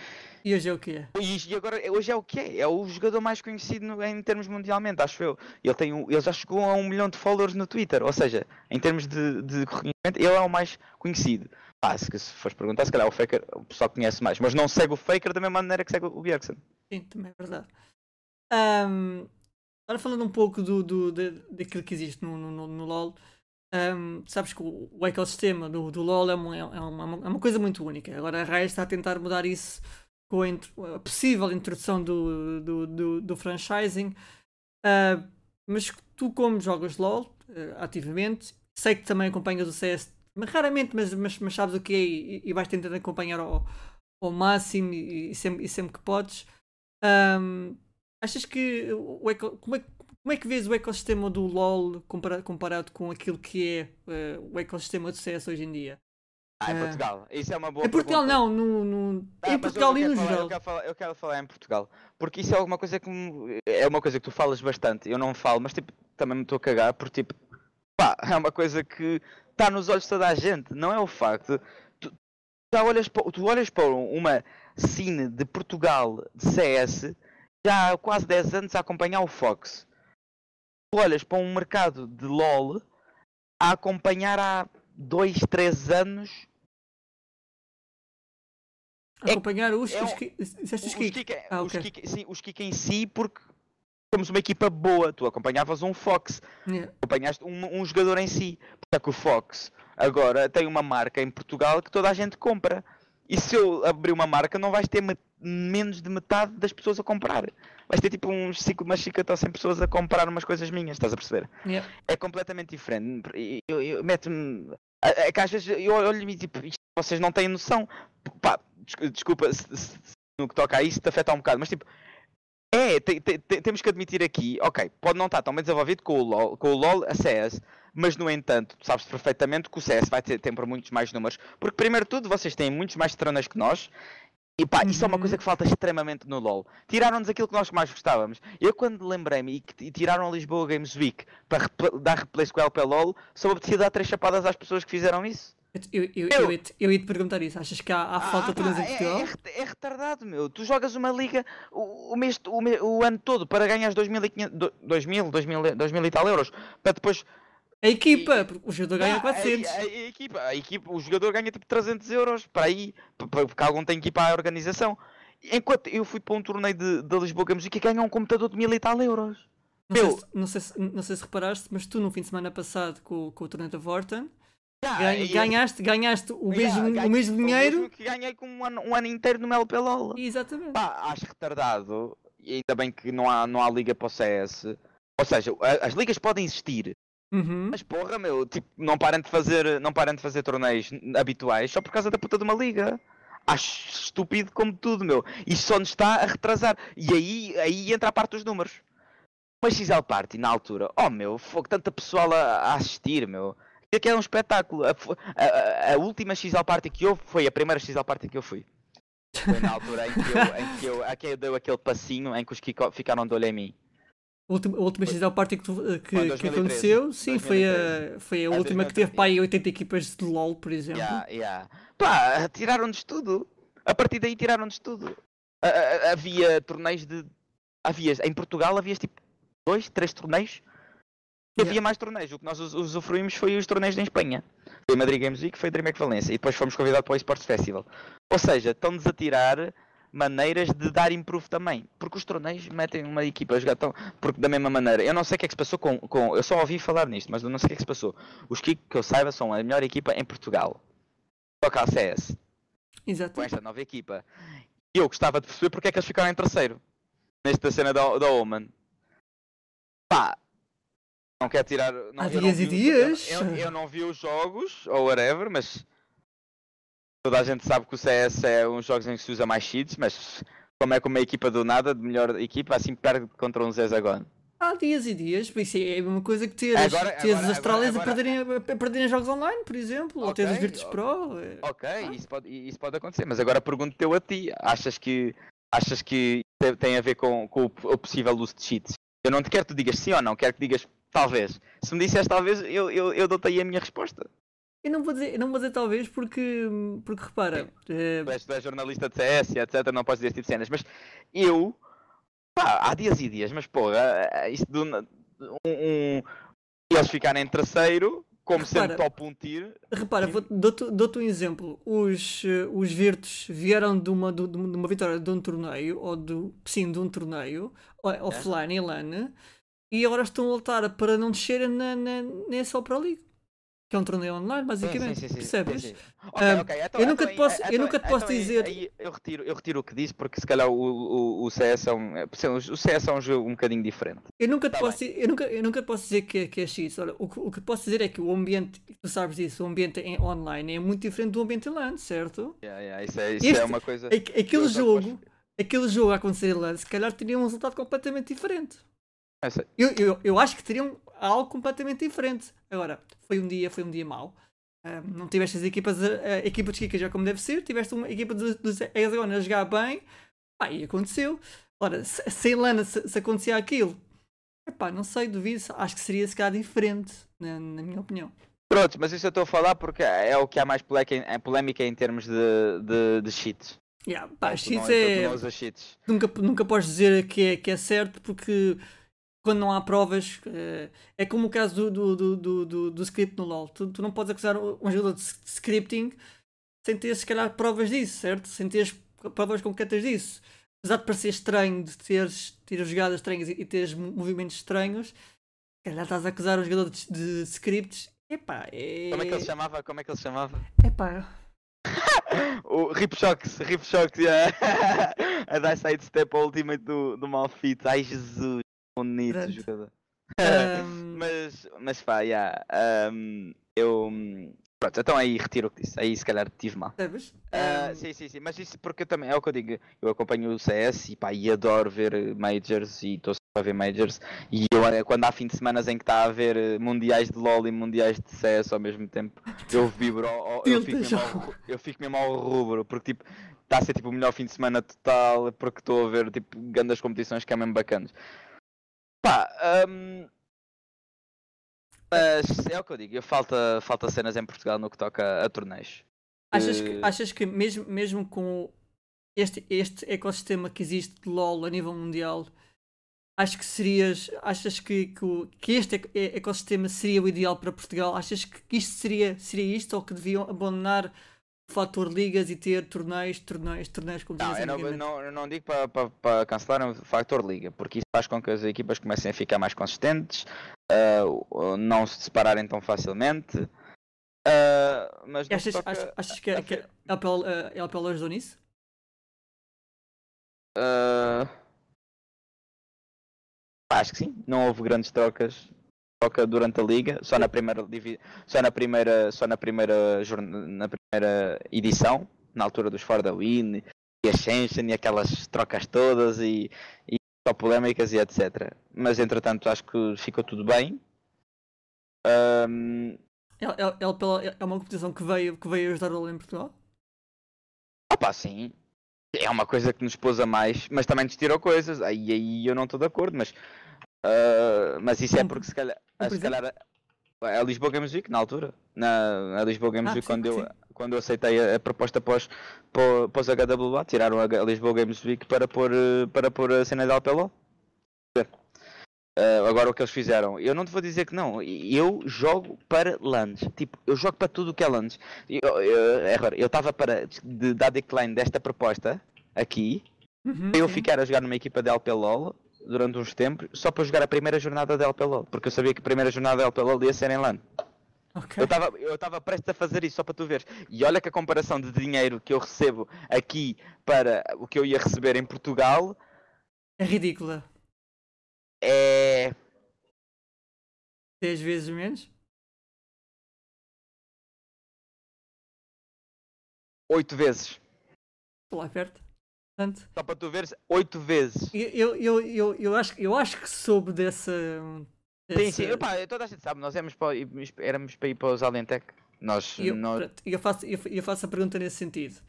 E hoje é o que é? e, agora hoje é o que é? É o jogador mais conhecido no- em termos mundialmente, acho eu. Ele, tem ele já chegou a um milhão de followers no Twitter, ou seja, em termos de, de reconhecimento, ele é o mais conhecido. Ah, se, se fores perguntar, se calhar o Faker o pessoal conhece mais, mas não segue o Faker da mesma maneira que segue o Bjergsen. Sim, também é verdade. Ahm, agora falando um pouco do, do, da- daquilo que existe no, no, no- LoL, ahm, sabes que o, o ecossistema do, do LoL é uma, é, uma, é uma coisa muito única. Agora a Riot está a tentar mudar isso com a, a possível introdução do, do, do, do franchising. Ah, mas tu, como jogas LOL ah, ativamente, sei que também acompanhas o CS, raramente, mas, mas, mas sabes o que é e, e vais tentando acompanhar ao, ao máximo e, e sempre, e sempre que podes. Ahm, achas que o eco- como, é, como é que vês o ecossistema do LOL comparado, comparado com aquilo que é eh, o ecossistema do CS hoje em dia? Ah, em Ah. Portugal. Isso é uma boa em Portugal pergunta. não, no, no- Ah, em Portugal e no falar, geral. eu, quero falar, eu quero falar em Portugal. Porque isso é alguma coisa que me- é uma coisa que tu falas bastante. Eu não falo, mas tipo, também me estou a cagar porque tipo, pá, é uma coisa que está nos olhos de toda a gente. Não é o facto. Tu, já olhas para, tu olhas para uma cine de Portugal de CS já há quase 10 anos a acompanhar o Fox. Tu olhas para um mercado de LOL a acompanhar há 2, 3 anos é- Acompanhar os, é os, disseste os os kick, Ah, os, sim, os kick em si, porque somos uma equipa boa. Tu acompanhavas um Fox, Yeah. acompanhaste um, um jogador em si. Porque é que o Fox agora tem uma marca em Portugal que toda a gente compra. E se eu abrir uma marca, não vais ter me- menos de metade das pessoas a comprar. Vais ter tipo uns 5, umas 50 ou 100 pessoas a comprar umas coisas minhas, estás a perceber? Yeah. é completamente diferente. E Eu, eu, meto-me. É é que às vezes eu olho-me e tipo, isto vocês não têm noção. Pá, des- desculpa se, se- se no que toca a isso te afeta um bocado, mas tipo. É, te- te- te- temos que admitir aqui, ok, pode não estar tão bem desenvolvido com o LOL, com o LOL a CS, mas no entanto, tu sabes perfeitamente que o CS vai ter sempre muitos mais números, porque primeiro de tudo vocês têm muitos mais tronas que nós, e pá, isso é uma Uhum. coisa que falta extremamente no LoL. Tiraram-nos aquilo que nós mais gostávamos. Eu quando lembrei-me e, e tiraram a Lisboa Games Week para repl- dar replace com o LP LoL, só obtive dar três chapadas às pessoas que fizeram isso. Eu, eu, eu, Eu- eu, ia te- perguntar isso. Achas que há, há falta Ah, de turnos em é- Portugal? É, ret- é retardado, meu. Tu jogas uma liga o, o, mês, o, o ano todo para ganhar 2.500, do- 2.000, 2.000, 2.000 e tal euros, para depois A equipa, porque o jogador ganha Ah, 400. A, a- a equipa, a equipa, o jogador ganha tipo 300 euros para aí, porque algum tem que ir para a organização. Enquanto eu fui para um torneio de, de Lisboa Games e ganham um computador de mil e tal euros. Não, sei meu- se, não, sei se, não sei se reparaste, mas tu no fim de semana passado com, com o torneio da Vorten Ganha- e- ganhaste, ganhaste o, Yeah, mesmo, ganho- o mesmo o dinheiro. mesmo que ganhei com um ano, um ano inteiro no LP LOL. Exatamente. Pá, acho retardado, e ainda bem que não há, não há liga para o CS. Ou seja, as ligas podem existir, Uhum. mas porra, meu, tipo, não parem de fazer, não parem de fazer torneios habituais só por causa da puta de uma liga. Acho estúpido como tudo, meu. Isto só nos está a retrasar. E aí, aí entra a parte dos números. Uma XL Party na altura, oh meu, fogo, tanta pessoal a, a assistir, meu. Aquilo é um espetáculo. A, a- a- última XL Party que houve foi a primeira XL Party que eu fui. Foi na altura em que eu, em que eu, a que eu dei aquele passinho em que os Kiko ficaram de olho em mim. A última, a última XL Party que, tu- eh, que, que 2013. aconteceu, sim, foi a, 2013. foi a É, última que teve 2013. para aí 80 equipas de LOL, por exemplo. Yeah, yeah. Pá, tiraram-nos tudo. A partir daí tiraram-nos tudo. Havia torneios de. Havia, em Portugal havia tipo dois, três torneios. E havia mais torneios. O que nós us- usufruímos foi os torneios em Espanha. Foi Madrid Games Week, foi DreamHack Valência. E depois fomos convidados para o Esports Festival. Ou seja, estão-nos a tirar maneiras de dar improve também. Porque os torneios metem uma equipa a jogar tão... Porque da mesma maneira, eu não sei o que é que se passou com, com... Eu só ouvi falar nisto, mas eu não sei o que é que se passou. Os Kiko, que eu saiba, são a melhor equipa em Portugal. Toca a CS Exato. com esta nova equipa. E eu gostava de perceber porque é que eles ficaram em terceiro. Nesta cena da, da Omen. Pá. Não quero tirar. Não, Há eu não dias e vi- dias. Eu, eu- eu não vi os jogos, ou whatever, mas. Toda a gente sabe que o CS é uns jogos em que se usa mais cheats, mas como é que uma equipa do nada, de melhor equipa, assim perde contra um Hexagon. Há dias e dias, por isso é a mesma coisa que teres, Agora- teres agora- os Australians agora- a, perderem, a perderem jogos online, por exemplo, ou teres os Virtus ok. Pro. é- Ok, isso pode, isso pode acontecer, mas agora pergunto-te eu a ti. Achas que, achas que te- tem a ver com, com o, o possível uso de cheats? Eu não te quero que tu digas sim ou não, quero que digas talvez. Se me disseres talvez, eu, eu, eu dou-te aí a minha resposta. Eu não vou dizer, não vou dizer talvez porque, porque repara, eh, Tu és, tu és jornalista de CS, etc, não podes dizer esse tipo de cenas, mas eu, pá, há dias e dias, mas porra, isto de um, um- eles ficarem em terceiro, como sendo Repara. top 1 tier, repara, dou-te dou-te um exemplo. Os, eh, os Virtus vieram de uma, de, uma vitória de um torneio, ou do, sim, de um torneio, offline e LAN, e agora estão a lutar para não descerem na, na, SL Pro League. que é um torneio online, basicamente. Sim, sim, sim, percebes? sim, Um, então- eu nunca então te posso- aí- eu então- nunca te posso então aí- dizer- eu, retiro, eu retiro o que disse, porque se calhar o, o, o CS é um. é, O CS é um jogo um bocadinho diferente. Eu nunca, te Tá posso, eu, nunca, eu nunca posso dizer que, é- que é X. Olha, o, que- o que posso dizer é que o ambiente, tu sabes disso, o ambiente em online é muito diferente do ambiente em LAN, certo? Yeah, yeah, isso é, isso Este- é uma coisa. Aqu- Aquele posso- jogo, aquele jogo a acontecer em LAN, se calhar teria um resultado completamente diferente. Eu. Eu, eu, eu acho que teriam algo completamente diferente. Agora, foi um dia, foi um dia mau. Ah, não tiveste as equipas, a, a equipa de Kika já como deve ser, tiveste uma equipa dos dos Hexagon a jogar bem, pá, e aconteceu. Ora, se, sem lana, se, se acontecia aquilo, epá, não sei, duvido, acho que seria se calhar diferente, na, na minha opinião. Pronto, mas isso eu estou a falar porque é o que há mais polémica em, é polémica em termos de, de, de cheats. Yeah, pá, cheats não- é, cheats. nunca, nunca podes dizer que é, que é certo porque quando não há provas eh, é como o caso do, do, do, do, do, script no LoL. Tu, tu não podes acusar um jogador de scripting sem ter se calhar provas disso, certo? Sem teres provas concretas disso. Apesar de parecer estranho de teres, teres jogadas estranhas e, e teres mo- movimentos estranhos, se calhar estás a acusar um jogador de, de scripts. Epá, é. Como é que ele se chamava? Como é que ele se chamava? Epá, O Rip Shocks, Rip Shocks, yeah. a dar side step ao ultimate do, do Malfit. Ai Jesus, bonito Pronto. jogador. ahm, mas, mas pá, yeah, um, eu. Pronto, então aí retiro o que disse. Aí se calhar tive mal. sabes? Ah, Ahm, sim, sim, sim, mas isso porque eu também é o que eu digo. Eu acompanho o CS e pá, e adoro ver Majors e estou sempre a ver Majors. E eu, quando há fim de semana em que está a haver eh, mundiais de LoL e mundiais de CS ao mesmo tempo, eu vibro, ao- ao- eu, fico mesmo ao, eu fico mesmo ao rubro, porque tipo, está a ser tipo o melhor fim de semana total, porque estou a ver tipo grandes competições que é mesmo bacanas. Pá, hum, mas é o que eu digo, falta, falta cenas em Portugal no que toca a torneios. Achas que, Eh, achas que mesmo, mesmo com este, este ecossistema que existe de LOL a nível mundial, acho que serias, achas que, que, que este eco- ecossistema seria o ideal para Portugal? Achas que isto seria, seria isto ou que deviam abandonar fator ligas e ter torneios, torneios, torneios como Não, eu não, não, não digo para cancelar o factor liga, porque isso faz com que as equipas comecem a ficar mais consistentes, o- não se separarem tão facilmente. ah, mas achas, toca achas, achas que, a- que a LPL, a LPL ajudou nisso? ah, acho que sim, não houve grandes trocas troca durante a liga, só na primeira só na primeira, só na primeira na primeira edição, na altura dos For the Win e Ascension e aquelas trocas todas e, e só polémicas e etc. Mas entretanto acho que ficou tudo bem. Ahm, L- L- LPL é uma competição que veio, que veio ajudar o em Portugal? opa, sim. É uma coisa que nos pôs a mais, mas também nos tirou coisas. Aí, aí eu não estou de acordo, mas, ah, mas isso é porque se calhar, se calhar a, a Lisboa Games Week, na altura, na a Lisboa Games Ah, Week, sim, quando, eu, sim. quando eu aceitei a, a proposta pós, pós, pós HWA, tiraram a, a Lisboa Games Week para pôr, para pôr a cena de LPLO. Ah, agora o que eles fizeram, eu não te vou dizer que não, eu jogo para LANs, tipo, eu jogo para tudo o que é LANs. Eu, eu, é eu estava para de, dar decline desta proposta aqui, Uhum, eu sim. ficar a jogar numa equipa de LPLOL durante uns tempos, só para jogar a primeira jornada de LPLOL, porque eu sabia que a primeira jornada de LPLOL ia ser em LAN. Ok. Eu estava prestes a fazer isso só para tu veres. E olha que a comparação de dinheiro que eu recebo aqui para o que eu ia receber em Portugal É ridícula. é 10 vezes menos? oito vezes. Estou lá perto. Só para tu veres, oito vezes. eu, eu, eu, eu, acho, eu acho que soube dessa. Sim, dessa- sim, epá, toda a gente sabe, nós éramos para, éramos para ir para os Alentec. Nós, eu, nós- eu faço, eu, eu faço a pergunta nesse sentido.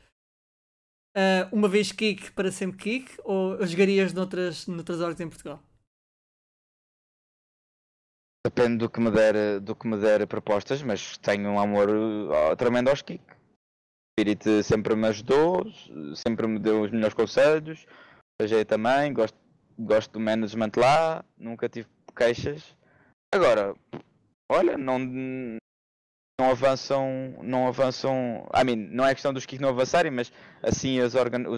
Ah, uma vez kick para sempre kick ou jogarias noutras, noutras horas em Portugal? Depende do que me der, do que me der propostas, mas tenho um amor uh, tremendo aos kick. Spirit sempre me ajudou, sempre me deu os melhores conselhos. Seja também, gosto, gosto do management lá, nunca tive queixas. Agora, olha, não, não avançam, não avançam. I mean, não é questão dos kick não avançarem, mas assim os,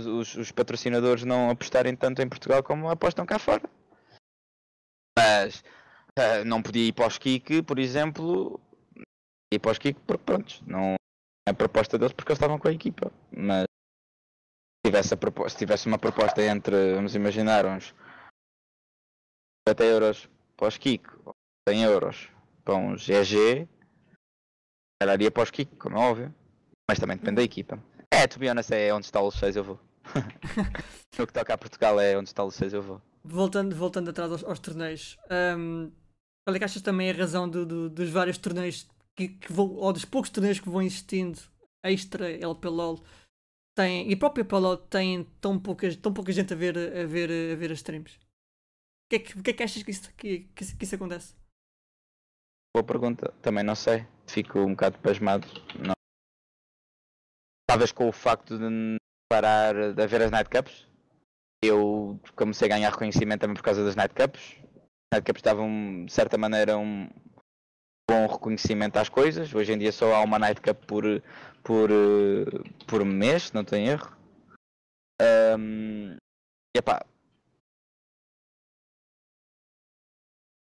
os, os patrocinadores não apostarem tanto em Portugal como apostam cá fora. Mas ah, não podia ir para os kick, por exemplo, ir para os Kiko porque pronto, não a proposta deles porque eles estavam com a equipa. Mas se tivesse, proposta, se tivesse uma proposta entre, vamos imaginar, uns 50 euros para os Kiko, 100 euros para uns GG, ela iria para os Kiko, como é óbvio. Mas também depende da equipa. É, to be honest, é onde está o 6 eu vou. no que toca a Portugal é onde está o 6 eu vou. Voltando, voltando atrás aos, aos torneios, um, qual é que achas também a razão do, do, dos vários torneios que, que vão, ou dos poucos torneios que vão existindo extra LPLOL tem, e a própria PLOL tem tão pouca, tão pouca gente a ver, a ver, a ver as streams? O que, é que, que é que achas que isso, que, que, isso acontece? Boa pergunta, também não sei. Fico um bocado pasmado. Não. Talvez com o facto de parar de haver as nightcaps. Eu comecei a ganhar reconhecimento também por causa das nightcaps. Nightcaps davam, de certa maneira, um bom reconhecimento às coisas. Hoje em dia só há uma nightcap por, por, por mês, não tem erro. Um, e epá,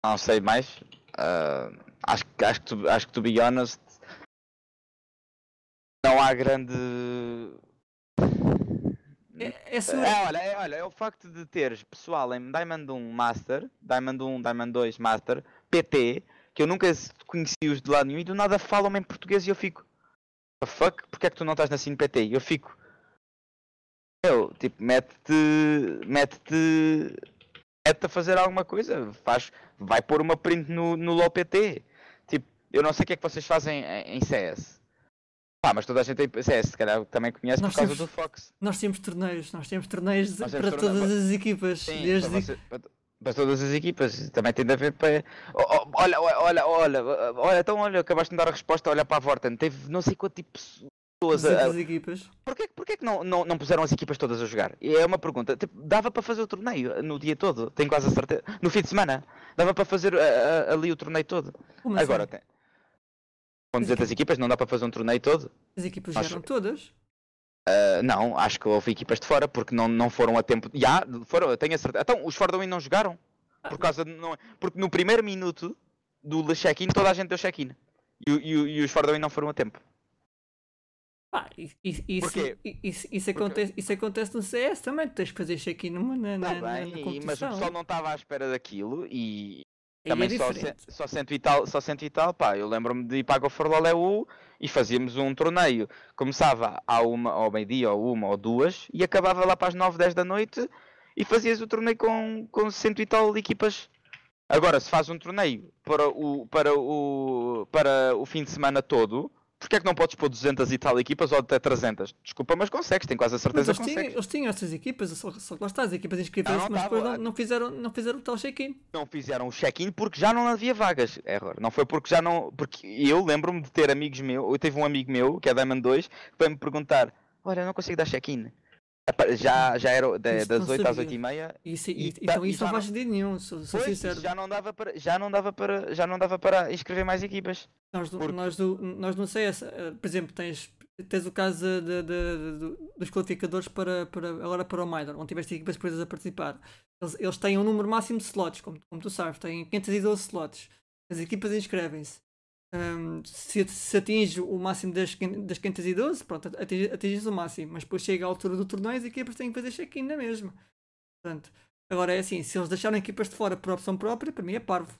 não sei mais. Uh, acho, acho, que, acho que, to be honest, não há grande é, é, é, olha, é, olha, é o facto de teres pessoal em Diamond 1 Master, Diamond 1, Diamond 2 Master, PT, que eu nunca conheci os de lado nenhum e do nada falam em português e eu fico. The fuck? Porquê é que tu não estás na Cine PT? E eu fico. Eu, tipo, mete-te. Mete-te. Mete-te a fazer alguma coisa. Faz, vai pôr uma print no, no LOL PT. Tipo, eu não sei o que é que vocês fazem em, CS. Pá, mas toda a gente tem CS, se calhar também conhece nós por causa temos, do Fox. Nós temos torneios, nós temos torneios nós temos para todas as equipas. Sim, desde... para, você, para, para, todas as equipas, também tem de haver para. Olha, olha, olha, olha, então olha, acabaste de dar a resposta, olha para a Vorten, teve não sei quanto tipo pessoas a. As equipas. Porquê, porquê que não, não, não puseram as equipas todas a jogar? E é uma pergunta, tipo, dava para fazer o torneio no dia todo, tenho quase a certeza. No fim de semana, dava para fazer ali o torneio todo. Como Agora assim? tem com 200 equipas não dá para fazer um torneio todo. As equipas acho... todas? Uh, não, acho que houve equipas de fora porque não, não foram a tempo. Já, foram, tenho a certeza. Então, os Fordwin não jogaram? Por causa de, não, porque no primeiro minuto do check-in toda a gente deu check-in. E, e, e os Fordwin não foram a tempo. Ah, isso, isso, isso, isso, acontece, isso acontece no CS também, tens que fazer check-in na, na, tá bem, na, Mas o pessoal não estava à espera daquilo e, também é só, só cento e tal, só cento e tal, pá, eu lembro-me de ir para a Goforloleu e fazíamos um torneio. Começava à uma, ao meio-dia, ou uma, ou duas, e acabava lá para as nove, dez da noite e fazias o torneio com, com cento e tal equipas. Agora, se faz um torneio para o, para o, para o fim de semana todo, Porquê é que não podes pôr 200 e tal equipas ou até 300? Desculpa, mas consegues, tenho quase a certeza mas eles que tinham, eles tinham essas equipas, só, só que lá está, as equipas inscritas, mas depois não, não, fizeram, não fizeram o tal check-in. Não fizeram o check-in porque já não havia vagas. Error. Não foi porque já não. Porque eu lembro-me de ter amigos meus, eu tive um amigo meu, que é Diamond 2, que veio me perguntar: Olha, eu não consigo dar check-in. Já, já era de, das 8 às 8 e meia. Isso, e, então isso não faz sentido nenhum, sou, sou pois, sincero. Já não, dava para, já, não dava para, já não dava para inscrever mais equipas. Nós, Porque... nós, do, nós não sei, por exemplo, tens, tens o caso de, de, de, dos qualificadores para, para, agora para o Minor, onde tiveste equipas presas a participar. Eles, eles têm um número máximo de slots, como, como tu sabes, têm 512 slots. As equipas inscrevem-se. Um, se, se, atinge o máximo das, das 512, pronto, atinges, o máximo, mas depois chega a altura do torneio as equipas têm que fazer check-in na mesma. Portanto, agora é assim, se eles deixarem equipas de fora por opção própria, para mim é parvo.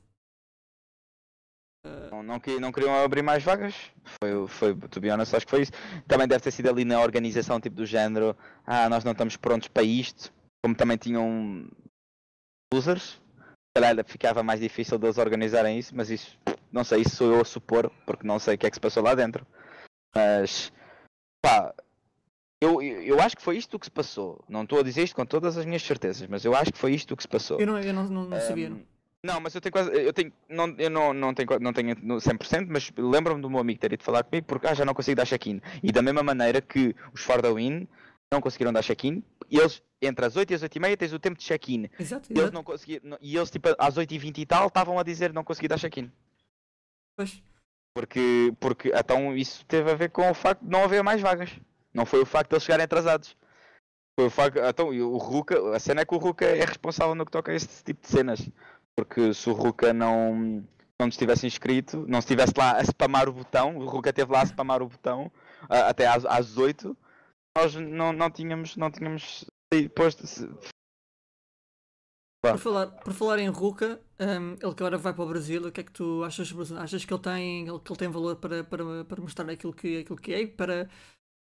Uh... Não, não, não, queriam abrir mais vagas, foi, foi, to be honest, acho que foi isso. Também deve ter sido ali na organização, tipo do género, ah, nós não estamos prontos para isto, como também tinham losers, calhar ficava mais difícil deles organizarem isso, mas isso não sei, isso sou eu a supor, porque não sei o que é que se passou lá dentro. Mas, pá, eu, eu acho que foi isto que se passou. Não estou a dizer isto com todas as minhas certezas, mas eu acho que foi isto que se passou. Eu não, eu não, não, não sabia. Um, não, mas eu tenho quase. Eu tenho. Não, eu não, não tenho, não tenho 100%, mas lembro-me do meu amigo ter ido falar comigo porque ah, já não consigo dar check-in. E da mesma maneira que os Fordawin não conseguiram dar check-in, eles, entre as 8 e as 8 e meia, tens o tempo de check-in. Exato, exato. Eles não conseguiram. E eles, tipo, às 8 e 20 e tal, estavam a dizer não consegui dar check-in. Pois. Porque, porque então isso teve a ver com o facto de não haver mais vagas. Não foi o facto de eles chegarem atrasados. Foi o facto. Então, o Ruka, a cena é que o Ruka é responsável no que toca a este tipo de cenas. Porque se o Ruka não. não nos tivesse inscrito, não estivesse lá a spamar o botão, o Ruka esteve lá a spamar o botão até às, às 8, nós não, não tínhamos, não tínhamos posto. Por falar, por falar em Ruka, um, ele que agora vai para o Brasil, o que é que tu achas Achas que ele tem, que ele tem valor para, para, para mostrar aquilo que, aquilo que é? Para...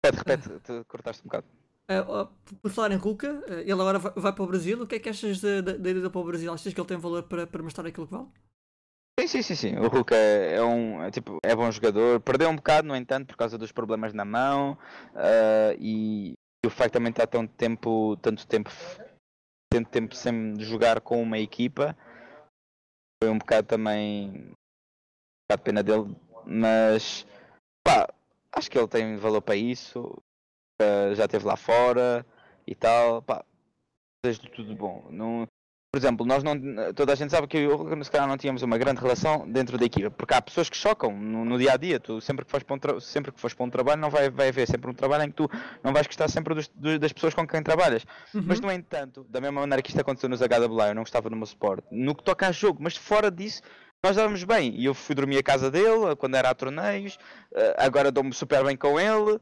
Repete, repete, uh, te cortaste um bocado. Uh, por falar em Ruka, uh, ele agora vai, vai, para o Brasil, o que é que achas da ida para o Brasil? Achas que ele tem valor para, para mostrar aquilo que vale? Sim, sim, sim, sim. O Hulk é, é um é, tipo, é bom jogador. Perdeu um bocado, no entanto, por causa dos problemas na mão uh, e, e, o facto também estar tanto tempo, tanto tempo, tanto tempo sem jogar com uma equipa foi um bocado também um bocado pena dele, mas pá, acho que ele tem valor para isso. Uh, já esteve lá fora e tal, pá, desejo tudo bom. Não, por exemplo, nós não, toda a gente sabe que eu se calhar não tínhamos uma grande relação dentro da equipa, porque há pessoas que chocam no, no dia a dia. Tu sempre que fores para um, sempre que fores para um trabalho, não vai, vai haver sempre um trabalho em que tu não vais gostar sempre dos, dos, das pessoas com quem trabalhas. Uhum. Mas, no entanto, da mesma maneira que isto aconteceu nos HWA, eu não gostava no meu suporte, no que toca a jogo, mas fora disso, nós dávamos bem. E eu fui dormir à casa dele quando era a torneios, eh, agora dou-me super bem com ele.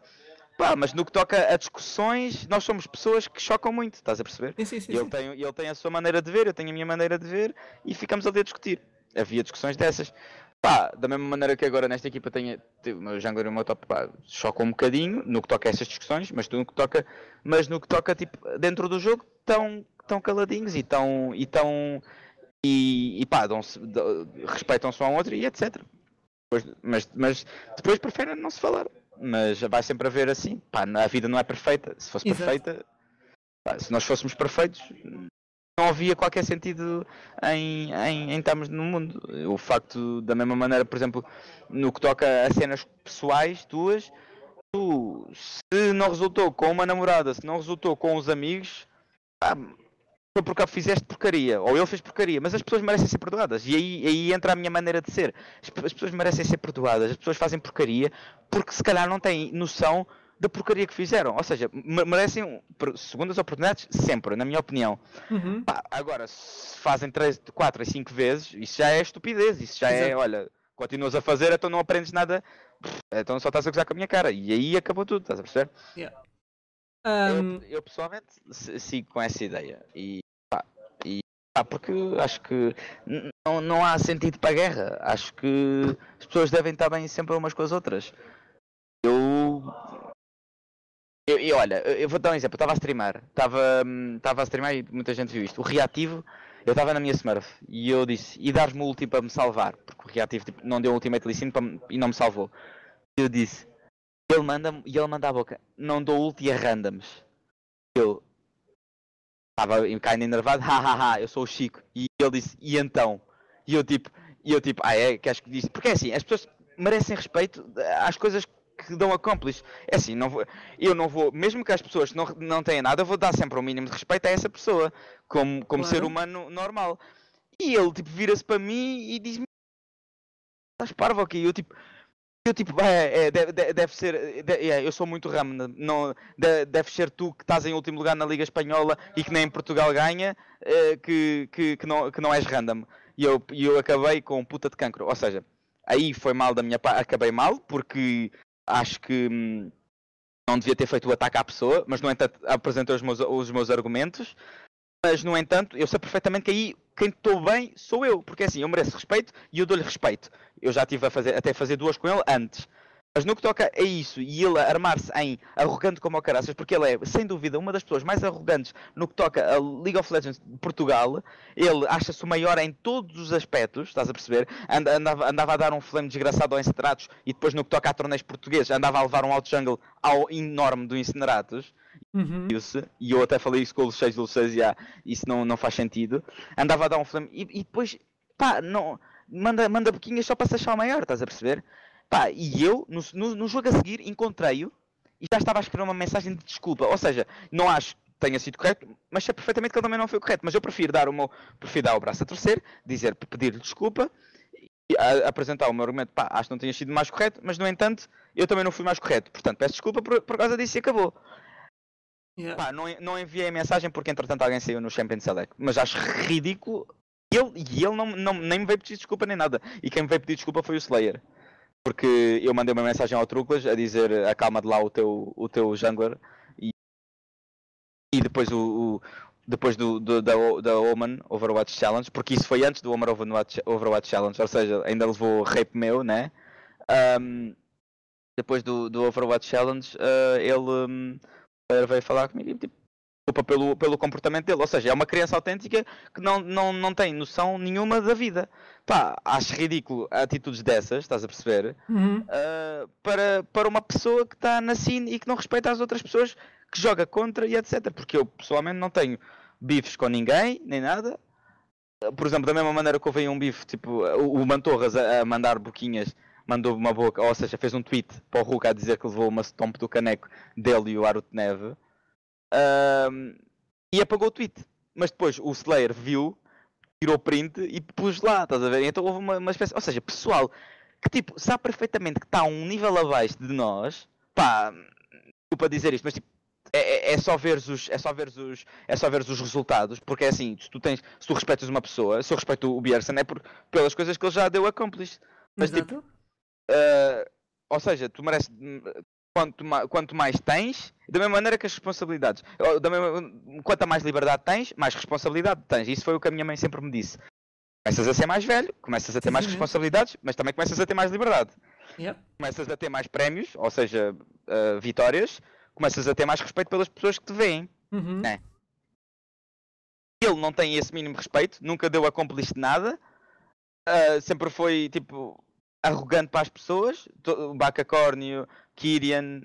Pá, mas no que toca a discussões, nós somos pessoas que chocam muito, estás a perceber? Sim, sim, sim, ele, Tem, ele tem a sua maneira de ver, eu tenho a minha maneira de ver e ficamos ali a discutir. Havia discussões dessas. Pá, da mesma maneira que agora nesta equipa tenho, o meu jungler e o meu top, pá, chocam um bocadinho no que toca a essas discussões, mas no que toca, mas no que toca tipo, dentro do jogo, tão, tão caladinhos e tão, e tão, e, e pá, respeitam-se um ao outro e etc. mas, mas depois preferem não se falar mas vai sempre haver assim. Pá, a vida não é perfeita. Se fosse Exato. perfeita, pá, se nós fôssemos perfeitos, não havia qualquer sentido em, em, em estarmos no mundo. O facto, da mesma maneira, por exemplo, no que toca a cenas pessoais tuas, tu, se não resultou com uma namorada, se não resultou com os amigos, pá, porque fizeste porcaria, ou ele fez porcaria, mas as pessoas merecem ser perdoadas. E aí, aí entra a minha maneira de ser. As, as, pessoas merecem ser perdoadas, as pessoas fazem porcaria porque se calhar não têm noção da porcaria que fizeram. Ou seja, merecem segundas oportunidades sempre, na minha opinião. Uhum. Pá, agora, se fazem 3, 4 a 5 vezes, isso já é estupidez, isso já é, Exato. é, olha, continuas a fazer, então não aprendes nada, então só estás a gozar com a minha cara. E aí acabou tudo, estás a perceber? Yeah. Um... Eu, eu, pessoalmente sigo com essa ideia. E ah, porque acho que não, não há sentido para a guerra. Acho que as pessoas devem estar bem sempre umas com as outras. Eu. Eu, e olha, eu vou dar um exemplo. Eu estava a streamar. Estava, estava a streamar e muita gente viu isto. O reativo, eu estava na minha Smurf e eu disse: e dar-me o ulti para me salvar. Porque o reativo tipo, não deu o ultimate licino e não me salvou. E eu disse: ele manda e ele manda a boca: não dou ulti a randoms. Eu, estava caindo enervado, hahaha, eu sou o Chico. E ele disse, e então? E eu tipo, e eu tipo, ah é, que acho que disse, porque é assim, as pessoas merecem respeito às coisas que dão accomplish. É assim, não vou, eu não vou, mesmo que as pessoas não, não tenham nada, eu vou dar sempre o um mínimo de respeito a essa pessoa, como, como claro. ser humano normal. E ele tipo vira-se para mim e diz-me, estás parvo aqui? Eu tipo, eu tipo, é, é, deve, deve, ser, deve, é, eu sou muito ramo, não, deve ser tu que estás em último lugar na Liga Espanhola e que nem em Portugal ganha, é, que, que, que, não, que não és random. E eu, eu acabei com puta de cancro. Ou seja, aí foi mal da minha parte, acabei mal, porque acho que hum, não devia ter feito o ataque à pessoa, mas no entanto apresentei os meus, os meus argumentos. Mas no entanto, eu sei perfeitamente que aí quem estou bem sou eu, porque assim, eu mereço respeito e eu dou-lhe respeito. Eu já tive a fazer, até fazer duas com ele antes. Mas no que toca a isso e ele armar-se em arrogante como o caraças, porque ele é, sem dúvida, uma das pessoas mais arrogantes no que toca a League of Legends de Portugal, ele acha-se o maior em todos os aspectos, estás a perceber? Andava, andava a dar um flame desgraçado ao Incineratos e depois no que toca a torneios portugueses andava a levar um out jungle ao enorme do Incineratos. Uhum. Isso, e eu até falei isso com o Luceis, o Luceis, já, isso não, não faz sentido. Andava a dar um flame e, e depois, pá, não manda, manda boquinhas só para se achar o maior, estás a perceber? Pá, e eu, no, no, no jogo a seguir, encontrei-o e já estava a escrever uma mensagem de desculpa. Ou seja, não acho que tenha sido correto, mas sei perfeitamente que ele também não foi correto. Mas eu prefiro dar o meu, prefiro dar o braço a torcer, dizer, pedir desculpa e a, apresentar o meu argumento, pá, acho que não tinha sido mais correto, mas no entanto, eu também não fui mais correto. Portanto, peço desculpa por, por causa disso e acabou. Yeah. Pá, não, não enviei a mensagem porque entretanto alguém saiu no Champions Select, mas acho ridículo E ele, e ele não, não, nem me veio pedir desculpa nem nada. E quem me veio pedir desculpa foi o Slayer. Porque eu mandei uma mensagem ao Truclas a dizer acalma de lá o teu, o teu jungler e, e depois o, o depois do, do, da, da Omen Overwatch Challenge, porque isso foi antes do Omen Overwatch, Overwatch Challenge, ou seja, ainda levou rape meu, né? Um, depois do, do Overwatch Challenge, uh, ele um, veio falar comigo e tipo, desculpa pelo, pelo comportamento dele. Ou seja, é uma criança autêntica que não, não, não tem noção nenhuma da vida. Pá, acho ridículo atitudes dessas, estás a perceber? Uhum. Uh, para, para uma pessoa que está na cine e que não respeita as outras pessoas, que joga contra e etc. Porque eu pessoalmente não tenho bifes com ninguém, nem nada. Por exemplo, da mesma maneira que houve um bife, tipo, o, o Mantorras a, a mandar boquinhas mandou uma boca, ou seja, fez um tweet para o Hulk a dizer que levou uma stomp do caneco dele e o Aro de Neve um, e apagou o tweet. Mas depois o Slayer viu, tirou print e pôs lá, estás a ver? Então houve uma, uma espécie, ou seja, pessoal que tipo sabe perfeitamente que está um nível abaixo de nós, pá, desculpa dizer isto, mas tipo, é, é, é, só ver os é só ver os é só ver os resultados porque é assim se tu tens se tu respeitas uma pessoa se eu respeito o Bierson é por, pelas coisas que ele já deu accomplished mas Exato. tipo uh, ou seja tu mereces quanto, ma quanto mais tens da mesma maneira que as responsabilidades da mesma, quanto mais liberdade tens mais responsabilidade tens isso foi o que a minha mãe sempre me disse começas a ser mais velho começas a ter mais responsabilidades mas também começas a ter mais liberdade yep. começas a ter mais prémios ou seja uh, vitórias começas a ter mais respeito pelas pessoas que te veem. Uhum. Né? Ele não tem esse mínimo respeito, nunca deu a cúmplice de nada, uh, sempre foi tipo arrogante para as pessoas. Bacacórnio, Kyrian,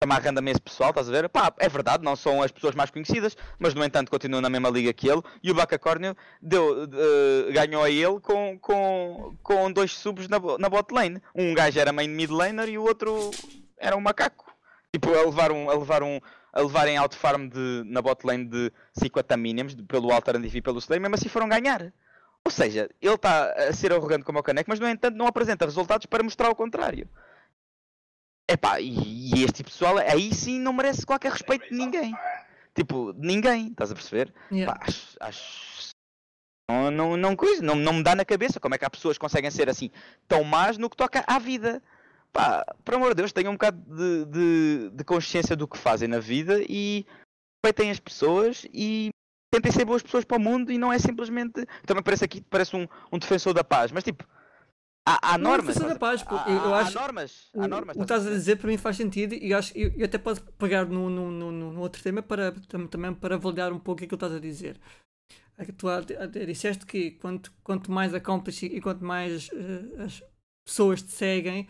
amarrando-me esse pessoal, estás a ver? Pá, é verdade, não são as pessoas mais conhecidas, mas no entanto continuam na mesma liga que ele. E o Bacacórnio deu, uh, ganhou a ele com, com, com dois subs na, na bot lane. Um gajo era main mid laner e o outro era um macaco. Tipo, a levar um, a levar um, a levarem out farm de, na bot lane de 50 mínimos pelo alternative e pelo slay, mesmo assim foram ganhar. Ou seja, ele está a ser arrogante como o Caneco, mas no entanto não apresenta resultados para mostrar o contrário. Epá, e, e este tipo de pessoal aí sim não merece qualquer respeito de ninguém. Tipo, de ninguém, estás a perceber? Yeah. Pá, acho, acho, não, não, não, coisa, não, não me dá na cabeça como é que há pessoas que conseguem ser assim tão más no que toca à vida pá, por amor de Deus, tenham um bocado de, de, de consciência do que fazem na vida e respeitem as pessoas e tentem ser boas pessoas para o mundo e não é simplesmente. Também parece aqui parece um, um defensor da paz, mas tipo. Há, há Não é normas. defensor da paz, pô. Eu- eu há, acho- há normas. Há normas. o que estás a dizer para mim faz sentido e acho eu, eu até posso pegar no, no, no, no- no outro tema para, tam- também para validar um pouco aquilo que estás a dizer. É tu há- até disseste que quanto, quanto mais accomplish e quanto mais eh, as pessoas te seguem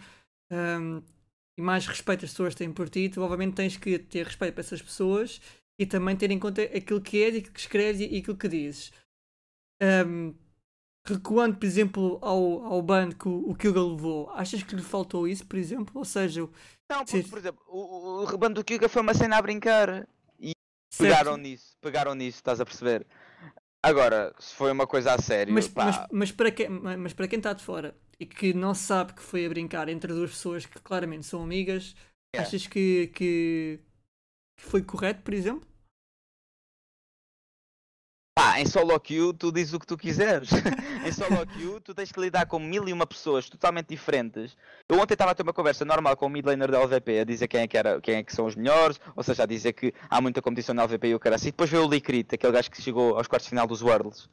ehm, e mais respeito as pessoas têm por ti, tu obviamente tens que ter respeito para essas pessoas e também ter em conta aquilo que és, e aquilo que escreves e aquilo que dizes. Ehm, recuando, por exemplo, ao, ao ban que o, o Kyuga levou, achas que lhe faltou isso, por exemplo? Ou seja, Não, porque, por exemplo, o, o, o rebando do Kyuga foi uma cena a brincar. certo, Pegaram nisso, pegaram nisso, estás a perceber? Agora, se foi uma coisa a sério, mas, mas, mas, para quem, mas para quem está de fora e que não sabe que foi a brincar entre duas pessoas que claramente são amigas, Yeah. achas que, que, que foi correto, por exemplo? Pá, em solo queue tu dizes o que tu quiseres. em solo queue tu tens que lidar com mil e uma pessoas totalmente diferentes. Eu ontem estava a ter uma conversa normal com o midlaner da LVP a dizer quem é que, era, quem é que são os melhores, ou seja, a dizer que há muita competição na LVP e o cara assim. Depois veio o Licrit, aquele gajo que chegou aos quartos de final dos Worlds.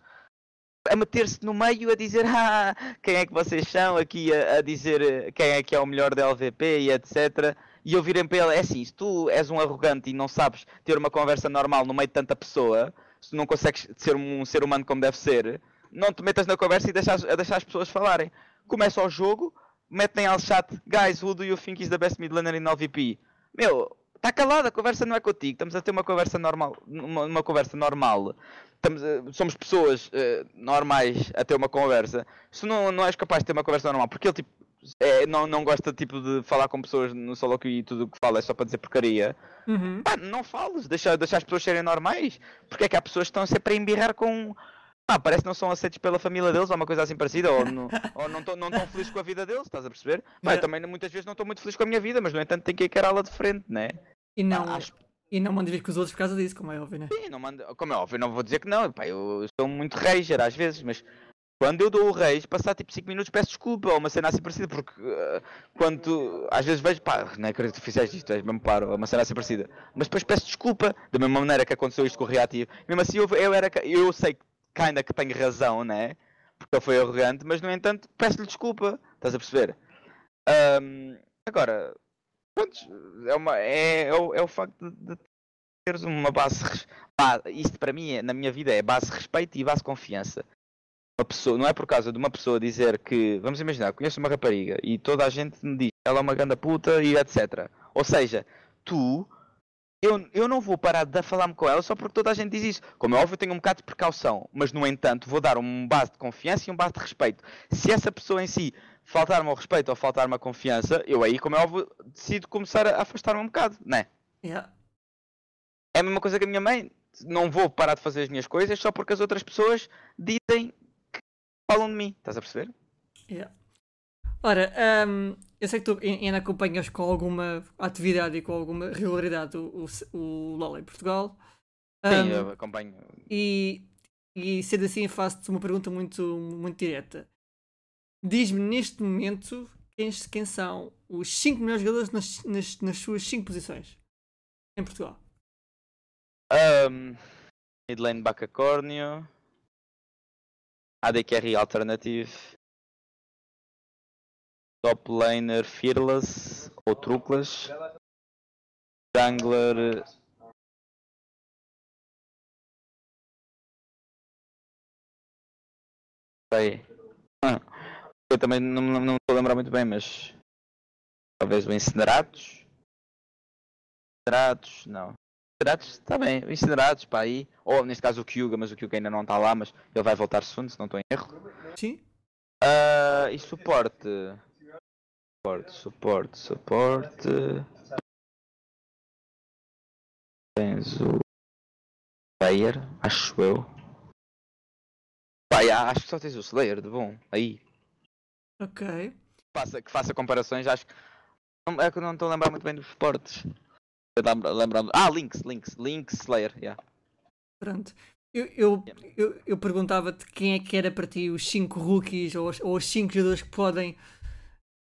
A meter-se no meio a dizer ah, quem é que vocês são aqui a, a dizer eh, quem é que é o melhor da LVP e etc. E eu virei para ele, é assim, se tu és um arrogante e não sabes ter uma conversa normal no meio de tanta pessoa, se tu não consegues ser um ser humano como deve ser, não te metas na conversa e deixas, a deixar as pessoas falarem. Começa o jogo, metem ao chat, guys, who do you think is the best mid laner in LVP? Meu, está calado, a conversa não é contigo, estamos a ter uma conversa normal, uma, uma conversa normal. Estamos, eh, somos pessoas eh, normais a ter uma conversa. Se não, não és capaz de ter uma conversa normal, porque ele tipo, é, não, não gosta tipo, de falar com pessoas no solo queue e tudo o que fala é só para dizer porcaria. Uhum. Pá, não fales, deixa, deixa as pessoas serem normais. Porque é que há pessoas que estão sempre a embirrar com. Parece que não são aceitos pela família deles ou uma coisa assim parecida, ou não, ou não estão felizes com a vida deles, estás a perceber? Pá, eu Yeah. também muitas vezes não estou muito feliz com a minha vida, mas no entanto tenho que encará-la de frente, né? E não, acho- E não manda vir com os outros por causa disso, como é óbvio, né? Sim, não manda, como é óbvio, não vou dizer que não, pá, eu sou muito rager às vezes, mas quando eu dou o rage, passar tipo 5 minutos peço desculpa ou uma cena assim parecida, porque uh, quando tu, às vezes vejo, pá, não acredito que fizeste isto, és mesmo paro, uma cena assim parecida, mas depois peço desculpa, da mesma maneira que aconteceu isto com o reativo, mesmo assim eu, eu, era, eu sei que ainda que tenho razão, né? Porque ele foi arrogante, mas no entanto peço-lhe desculpa, estás a perceber? Um, agora, pronto, é, uma, é, é, o, é o facto de, de teres uma base. Isto para mim, é, na minha vida, é base respeito e base confiança. Uma pessoa, não é por causa de uma pessoa dizer que, vamos imaginar, conheço uma rapariga e toda a gente me diz ela é uma ganda puta e etc. Ou seja, tu, eu, eu não vou parar de falar-me com ela só porque toda a gente diz isso. Como é óbvio, eu tenho um bocado de precaução, mas no entanto, vou dar um base de confiança e um base de respeito. Se essa pessoa em si faltar-me ao respeito ou faltar-me a confiança, eu aí, como é óbvio, decido começar a afastar-me um bocado, não é? Yeah. É a mesma coisa que a minha mãe. Não vou parar de fazer as minhas coisas só porque as outras pessoas dizem falam de mim. Estás a perceber? Yeah. Ora, um, eu sei que tu ainda acompanhas com alguma atividade e com alguma regularidade o, o, o LOL em Portugal. Sim, um, eu acompanho. E, e sendo assim, faço-te uma pergunta muito, muito direta. Diz-me neste momento quem, quem são os 5 melhores jogadores nas, nas, nas suas 5 posições em Portugal. Um, midlane Bacacórnio. AD Carry Alternative. Top laner Fearless ou Truclas. Jungler. Sei. Eu também não, não, estou a lembrar muito bem, mas. Talvez o Incineratos. Incineratos, não. Incineratos, está bem, Incineratos, pá, aí. Ou neste caso o Kyuga, mas o Kyuga ainda não está lá, mas ele vai voltar segundo, se não estou em erro. Sim. Uh, e suporte. Suporte, suporte, suporte. Tens o. Slayer, acho eu. Yeah, acho que só tens o Slayer de bom, aí. Ok. Que faça, que faça comparações, acho que. É que eu não estou a lembrar muito bem dos suportes. Lembrando. Ah, Links, Links, Links Slayer, yeah. Pronto. Eu, eu, eu, eu perguntava-te quem é que era para ti os 5 rookies ou, ou os 5 jogadores que podem,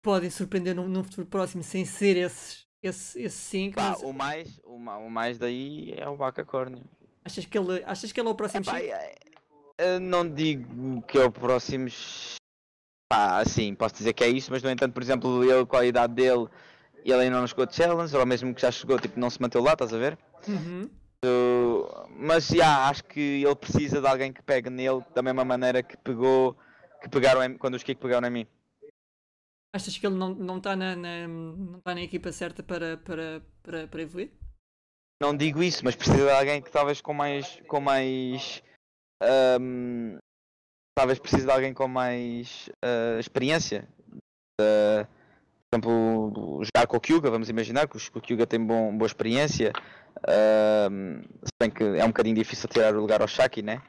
podem surpreender num, num futuro próximo sem ser esses 5. Esse, esse mas... o, mais, o, o mais daí é o Bacacórnio. Achas que ele, achas que ele é o próximo 5? É, não digo que é o próximo. Pá, assim, posso dizer que é isso, mas no entanto, por exemplo, a idade dele e ele ainda não chegou de challenge, ou mesmo que já chegou, tipo, não se manteve lá, estás a ver? Uhum. Uh, mas já, yeah, acho que ele precisa de alguém que pegue nele da mesma maneira que pegou, que pegaram em, quando os Kik pegaram em mim. Achas que ele não está não tá na, na, não tá na equipa certa para, para, para, para evoluir? Não digo isso, mas precisa de alguém que talvez com mais. com mais. Um, talvez precise de alguém com mais uh, experiência. Uh, exemplo, jogar com o Kyuga, vamos imaginar que o Kyuga tem bom, boa experiência, uh, se bem que é um bocadinho difícil tirar o lugar ao Shaki, né?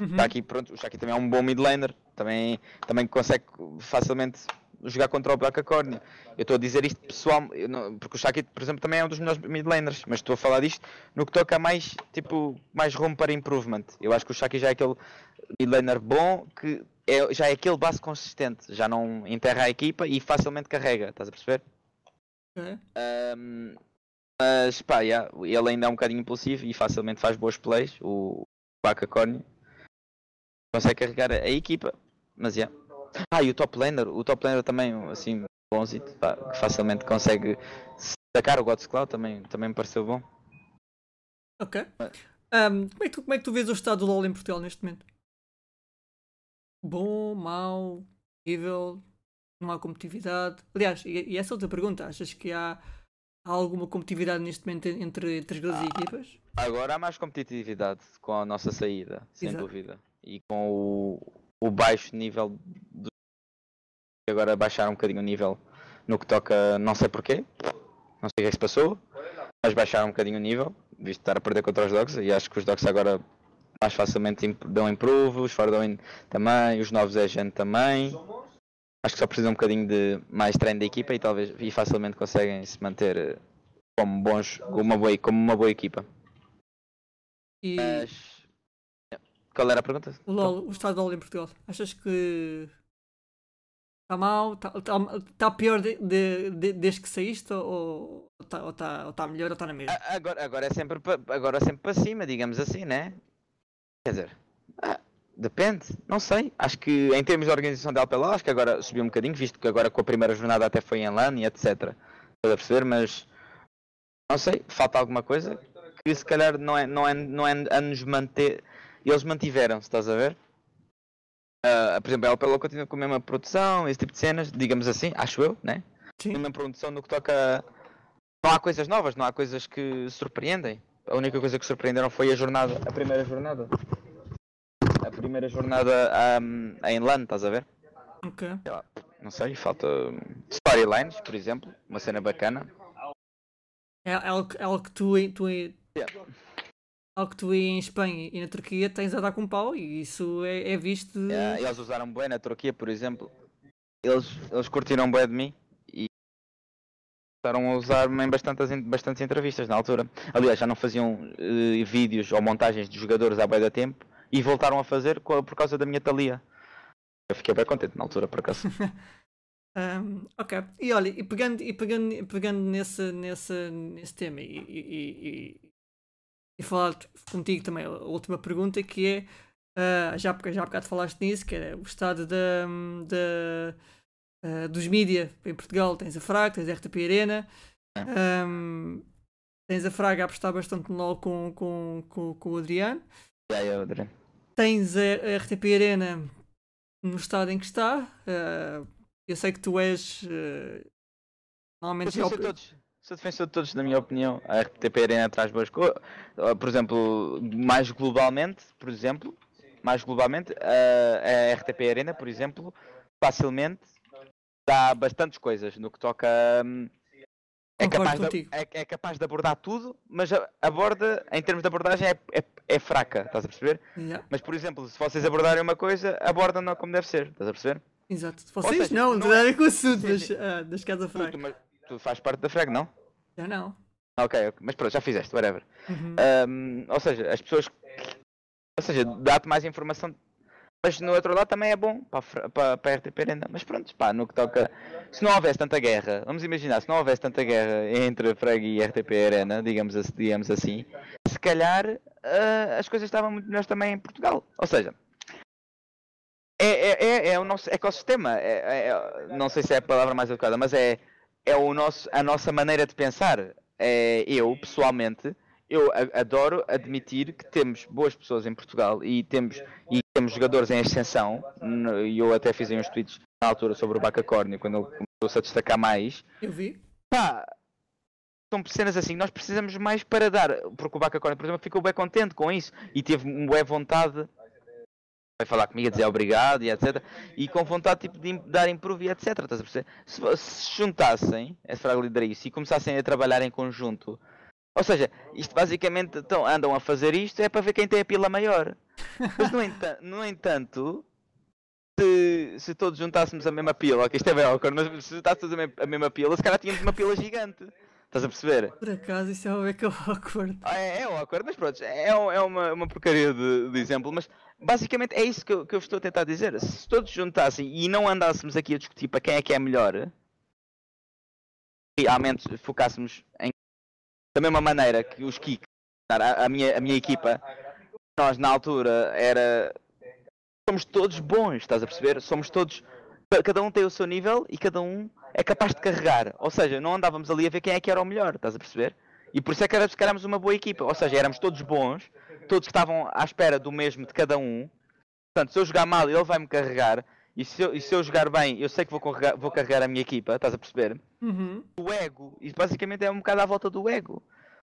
Uhum. Aqui, pronto, o Shaki também é um bom mid laner, também, também consegue facilmente jogar contra o Bacacórnio. Eu estou a dizer isto pessoal, não, porque o Shaki, por exemplo, também é um dos melhores mid laners, mas estou a falar disto no que toca mais, tipo, mais room para improvement. Eu acho que o Shaki já é aquele mid laner bom que é, já é aquele base consistente, já não enterra a equipa e facilmente carrega, estás a perceber? Um, mas pá, yeah, ele ainda é um bocadinho impulsivo e facilmente faz boas plays, o Bacacórnio consegue carregar a equipa, mas yeah. Ah, e o top laner, o top laner também, assim, bonzito, que facilmente consegue sacar o God's Cloud, também, também me pareceu bom. Ok. Um, como, é que tu, como é que tu vês o estado do LoL em Portugal neste momento? Bom, mau, nível, não há competitividade? Aliás, e, e essa outra pergunta, achas que há, há alguma competitividade neste momento entre, entre as ah, equipas? Agora há mais competitividade com a nossa saída, sem Exato. dúvida. E com o, o baixo nível do... agora baixaram um bocadinho o nível no que toca, não sei porquê, não sei o que é que se passou, mas baixaram um bocadinho o nível, visto estar a perder contra os dogs, e acho que os dogs agora mais facilmente dão improve, os Fardowin também, os novos Agent também. Acho que só precisam um bocadinho de mais treino da equipa e talvez e facilmente conseguem se manter como bons, como uma boa, como uma boa equipa. E Mas. Qual era a pergunta? o LOL, o estado do LOL em Portugal, achas que está mal? Está tá, tá pior de, de- de- desde que saíste ou está ou tá, ou tá melhor ou está na mesma? Agora, agora é sempre agora é sempre para cima, digamos assim, né? Quer dizer, ah, depende, não sei. Acho que em termos de organização de LPL, acho que agora subiu um bocadinho, visto que agora com a primeira jornada até foi em LAN e etc. Estás a perceber? Mas não sei, falta alguma coisa que se calhar não é, não é, não é a nos manter. Eles mantiveram-se, estás a ver? Ah, por exemplo, a LPL continua com a mesma produção, esse tipo de cenas, digamos assim, acho eu, né? Sim. a mesma produção no que toca. Não há coisas novas, não há coisas que surpreendem. A única coisa que surpreenderam foi a jornada, a primeira jornada. A primeira jornada ahm, em LAN, estás a ver? Ok. Não sei, falta storylines, por exemplo, uma cena bacana. É, é algo, é algo que tu, tu, Yeah. algo que tu em Espanha e na Turquia tens a dar com pau e isso é, é visto. de- Ah, eles usaram bem na Turquia, por exemplo. Eles, eles curtiram bem de mim começaram a usar-me em bastantes, bastantes entrevistas na altura. Aliás, já não faziam eh, vídeos ou montagens de jogadores há bem da tempo e voltaram a fazer por causa da minha talia. Eu fiquei bem contente na altura, por acaso. Ahm, ok. E olha, e pegando, e pegando, pegando nesse, nesse, nesse tema e, e, e, e- falar contigo também a última pergunta que é ah, já, já há bocado falaste nisso, que era o estado da, da, ah, dos mídia em Portugal, tens a Fraga, tens a RTP Arena, É. ahm, tens a Fraga a apostar bastante no LOL com, com, com, com o Adriano. Tens a, a RTP Arena no estado em que está. ah, eu sei que tu és Sou normalmente defensor de todos. Sou defensor de todos, na minha opinião. A RTP Arena traz boas coisas. Por exemplo, mais globalmente, por exemplo, mais globalmente, a, a RTP Arena, por exemplo, facilmente dá bastantes coisas no que toca. hum, É capaz, de, é, é capaz de abordar tudo, mas a- aborda, em termos de abordagem, é, é, é fraca, estás a perceber? Yeah, Mas, por exemplo, se vocês abordarem uma coisa, abordam-na como deve ser, estás a perceber? exato. Vocês seja, não, não é- com o assunto das, sim. ah, das Casas Fraga. tu, mas tu fazes parte da FREG, não? Já não. Ok, ok, mas pronto, já fizeste, whatever. Uhum. Um, ou seja, as pessoas. Ou seja, dá-te mais informação. Mas no outro lado também é bom para, para, para a RTP Arena. Mas pronto, pá, no que toca. Se não houvesse tanta guerra, vamos imaginar, se não houvesse tanta guerra entre Frag e RTP Arena, digamos, digamos assim, se calhar ah, as coisas estavam muito melhores também em Portugal. Ou seja. É, é, é, é o nosso ecossistema. É, é- não sei se é a palavra mais adequada, mas é, é o nosso, a nossa maneira de pensar. É, eu, pessoalmente, eu adoro admitir que temos boas pessoas em Portugal e temos, e temos jogadores em ascensão. No- E eu até fiz aí uns tweets na altura sobre o Bacacórnio, quando ele começou-se a destacar mais. Eu vi. Pá, são cenas assim, nós precisamos mais para dar. Porque o Bacacórnio, por exemplo, ficou bem contente com isso e teve uma boa vontade. Vai falar comigo a dizer obrigado e etc. E com vontade tipo, de dar improve e etc. Estás a perceber? Se, se juntassem a Fragilidarice e começassem a trabalhar em conjunto, ou seja, isto basicamente então, andam a fazer isto é para ver quem tem a pila maior. Mas no entanto, no entanto se, se todos juntássemos a mesma pila, ok, isto é bem awkward, mas se juntássemos a, me- a mesma pila, se calhar tínhamos uma pila gigante. Estás a perceber? Por acaso, isso é uma beca awkward. Ah, É, é awkward, mas pronto, é, um- é uma, uma porcaria de, de exemplo, mas basicamente é isso que eu, que eu estou a tentar dizer. Se todos juntassem e não andássemos aqui a discutir para quem é que é melhor, realmente focássemos em da mesma maneira que os Kik, a, a minha, a minha equipa, nós na altura era. Somos todos bons, estás a perceber? Somos todos. ca- Cada um tem o seu nível e cada um é capaz de carregar. Ou seja, não andávamos ali a ver quem é que era o melhor, estás a perceber? E por isso é que que éramos uma boa equipa. Ou seja, éramos todos bons, todos estavam à espera do mesmo de cada um. Portanto, se eu jogar mal, ele vai me carregar. E se eu, e se eu jogar bem, eu sei que vou carregar, vou carregar a minha equipa, estás a perceber? Uhum. o ego. Isso basicamente é um bocado à volta do ego.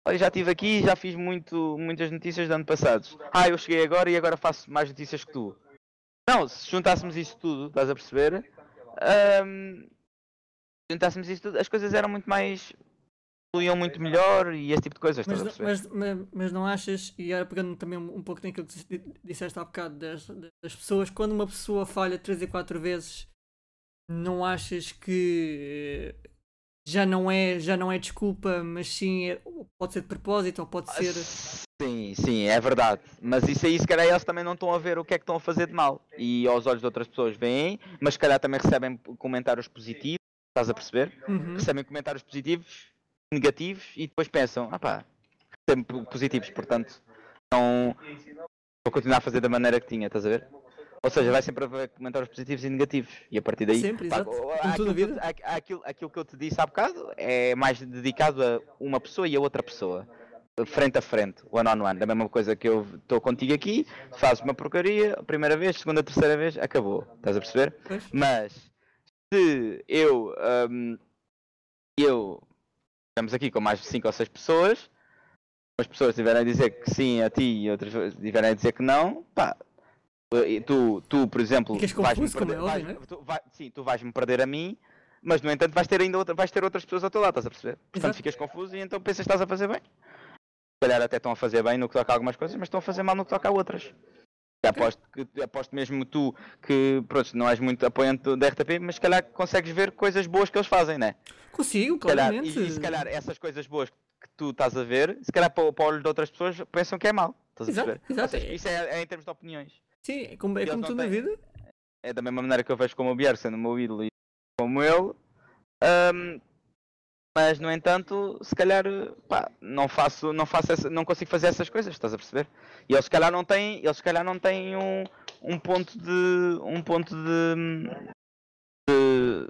Olha, já estive aqui já fiz muito, muitas notícias de ano passados. Ah, eu cheguei agora e agora faço mais notícias que tu. Não, se juntássemos isso tudo, estás a perceber? Ahm, se juntássemos isso tudo, as coisas eram muito mais. Fluíam muito melhor e esse tipo de coisas, Mas, não- mas, mas, mas não achas, e agora pegando também um, pouco naquilo que di- disseste há bocado das, das pessoas, quando uma pessoa falha 3 e 4 vezes, não achas que já não é, já não é desculpa, mas sim é- pode ser de propósito ou pode ser. Sim, sim, é verdade. Mas isso aí, se calhar, eles também não estão a ver o que é que estão a fazer de mal. E aos olhos de outras pessoas veem, mas se calhar também recebem comentários positivos, estás a perceber? Uhum. Recebem comentários positivos, negativos e depois pensam, ah pá, sempre positivos, portanto, não vou continuar a fazer da maneira que tinha, estás a ver? Ou seja, vai sempre haver comentários positivos e negativos. E a partir daí. Sempre, pá, exato. aquilo, vida. aquilo, aquilo que eu te disse há bocado é mais dedicado a uma pessoa e a outra pessoa. Frente a frente, one on one. Da mesma coisa que eu estou contigo aqui, fazes uma porcaria, primeira vez, segunda, terceira vez, acabou. Estás a perceber? Pois. Mas se eu hum, eu estamos aqui com mais de 5 ou 6 pessoas, as pessoas estiverem a dizer que sim a ti e outras estiverem a dizer que não, pá, tu, tu por exemplo, vais-me como perder, é é? tu vai- sim, tu vais-me perder a mim, mas no entanto vais ter ainda outra, vais ter outras pessoas ao teu lado, estás a perceber? Portanto Exato. ficas confuso e então pensas que estás a fazer bem. Se calhar até estão a fazer bem no que toca a algumas coisas, mas estão a fazer mal no que toca a outras. Aposto, que, aposto mesmo tu que pronto, não és muito apoiante da RTP, mas se calhar consegues ver coisas boas que eles fazem, né? Consigo, Se calhar, e, claramente. e se calhar essas coisas boas que tu estás a ver, se calhar para, para o olho de outras pessoas pensam que é mau. Estás a Exato, perceber? exato. Seja, isso é, é em termos de opiniões. Sim, é como, é como não tudo na vida. É da mesma maneira que eu vejo como o Bier sendo o meu ídolo e como ele. Ahm, mas no entanto, se calhar pá, não faço, não faço essa- não consigo fazer essas coisas, estás a perceber? E eles se calhar não têm, eles se calhar não têm um, um ponto de um ponto de, de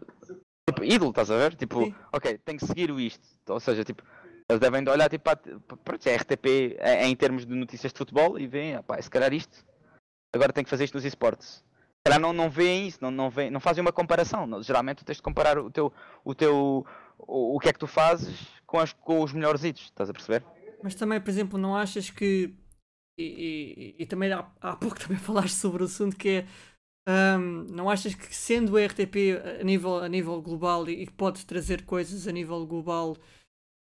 tipo, ídolo, estás a ver? Tipo, Sim. ok, tenho que seguir o isto. Ou seja, tipo, eles devem de olhar tipo, para, a RTP em, em termos de notícias de futebol e veem, ah, pá, se calhar isto, agora tenho que fazer isto nos esportes. Se calhar não, não veem isso, não, não, veem, não fazem uma comparação. Geralmente tu tens de comparar o teu, o teu o, o que é que tu fazes com, as, com os melhores hits, estás a perceber? Mas também, por exemplo, não achas que. E, e- e também há, há pouco também falaste sobre o assunto que é. ahm, não achas que sendo a RTP a nível, a nível global e, e que pode trazer coisas a nível global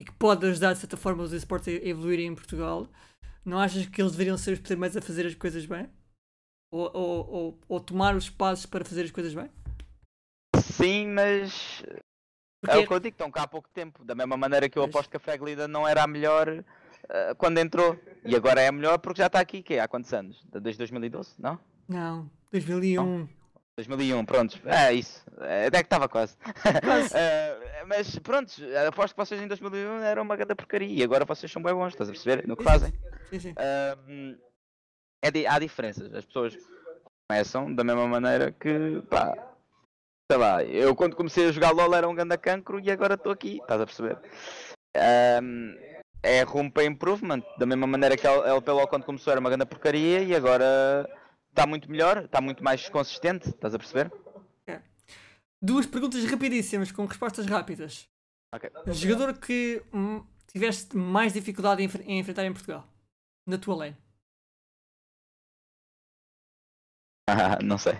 e que pode ajudar de certa forma os esportes a evoluírem em Portugal, não achas que eles deveriam ser os primeiros a fazer as coisas bem? Ou, ou, ou, ou tomar os passos para fazer as coisas bem? Sim, mas Porque é o que eu digo, estão cá há pouco tempo. Da mesma maneira que eu aposto que a Freglida não era a melhor ah, quando entrou. E agora é a melhor porque já está aqui, que é? Há quantos anos? Desde 2012? Não? Não, 2001. 2001, pronto. É isso. É, até que estava quase. Quase. Eh, mas pronto, aposto que vocês em 2001 eram uma grande porcaria e agora vocês são bem bons, estás a perceber? No que fazem. Sim, sim. Ahm, é di- há diferenças. As pessoas começam da mesma maneira que, pá, sei lá, eu quando comecei a jogar LOL era um ganda cancro e agora estou aqui, estás a perceber? Ahm, é rumo para improvement, da mesma maneira que a LPLO quando começou era uma grande porcaria e agora está muito melhor, está muito mais consistente, estás a perceber? Duas perguntas rapidíssimas com respostas rápidas. Ok. Jogador que hum, tiveste mais dificuldade em, em enfrentar em Portugal? Na tua lane? Não sei.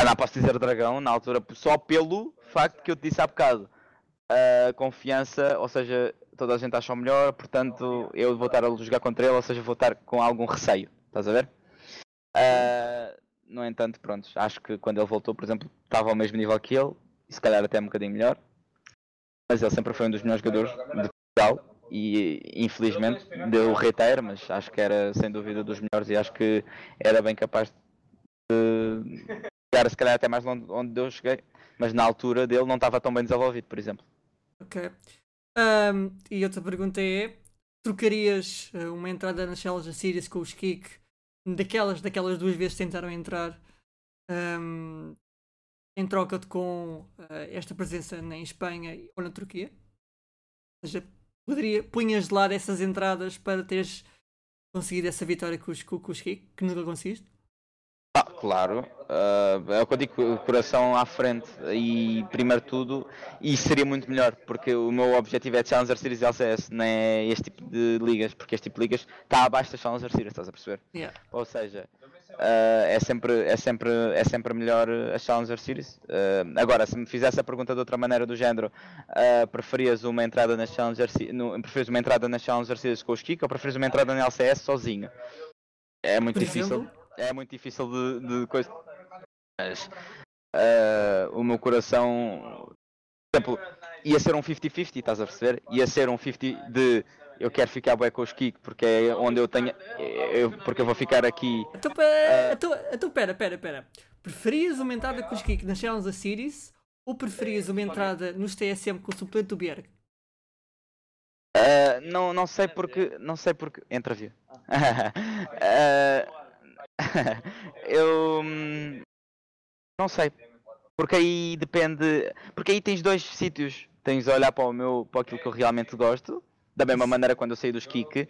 Ah, não posso dizer dragão na altura, só pelo facto que eu te disse há bocado. A confiança, ou seja, toda a gente acha o melhor, portanto eu vou estar a jogar contra ele, ou seja, vou estar com algum receio. Estás a ver? Ah, no entanto, pronto, acho que quando ele voltou, por exemplo, estava ao mesmo nível que ele, e se calhar até um bocadinho melhor. Mas ele sempre foi um dos melhores jogadores de Portugal e infelizmente deu o reteiro, mas acho que era sem dúvida dos melhores e acho que era bem capaz de chegar se calhar até mais longe onde eu cheguei, mas na altura dele não estava tão bem desenvolvido, por exemplo. Ok. Ahm, e outra pergunta é: trocarias eh, uma entrada na Challenger Series com os Kik daquelas, daquelas duas vezes que tentaram entrar ahm, em troca de com eh, esta presença na Espanha ou na Turquia? Ou seja, poderia, punhas de lado essas entradas para teres conseguido essa vitória com os, com, os que nunca conseguiste? Claro, ah, é o que eu digo, coração à frente e primeiro tudo, e seria muito melhor, porque o meu objetivo é Challenger Series e LCS, não é este tipo de ligas, porque este tipo de ligas está abaixo da Challenger Series, estás a perceber? Yeah. Ou seja, ah, é, sempre, é, sempre, é sempre melhor a Challenger Series. Ah, agora, se me fizesse a pergunta de outra maneira do género, preferias uma entrada na Challenger Se- no, preferias uma entrada na Challenger Series com os Kiko ou preferias uma entrada na LCS sozinho? É muito Por difícil. exemplo? É muito difícil de, de coisa. Mas ah, o meu coração. Por exemplo, ia ser um 50-50, estás a perceber? Ia ser um 50 de eu quero ficar bué com os Kik porque é onde eu tenho. Eu, porque eu vou ficar aqui. Então, pera, então, então, pera, pera, pera. Preferias uma entrada com os Kik nas Challenge da Series ou preferias uma entrada nos TSM com o suplente do Bjerg? Uh, não, não sei porque. Não sei porque. Entreview. uh, eu. Hum, não sei. Porque aí depende. Porque aí tens dois sítios. Tens a olhar para o meu. para aquilo que eu realmente gosto. Da mesma maneira quando eu saí dos Kik,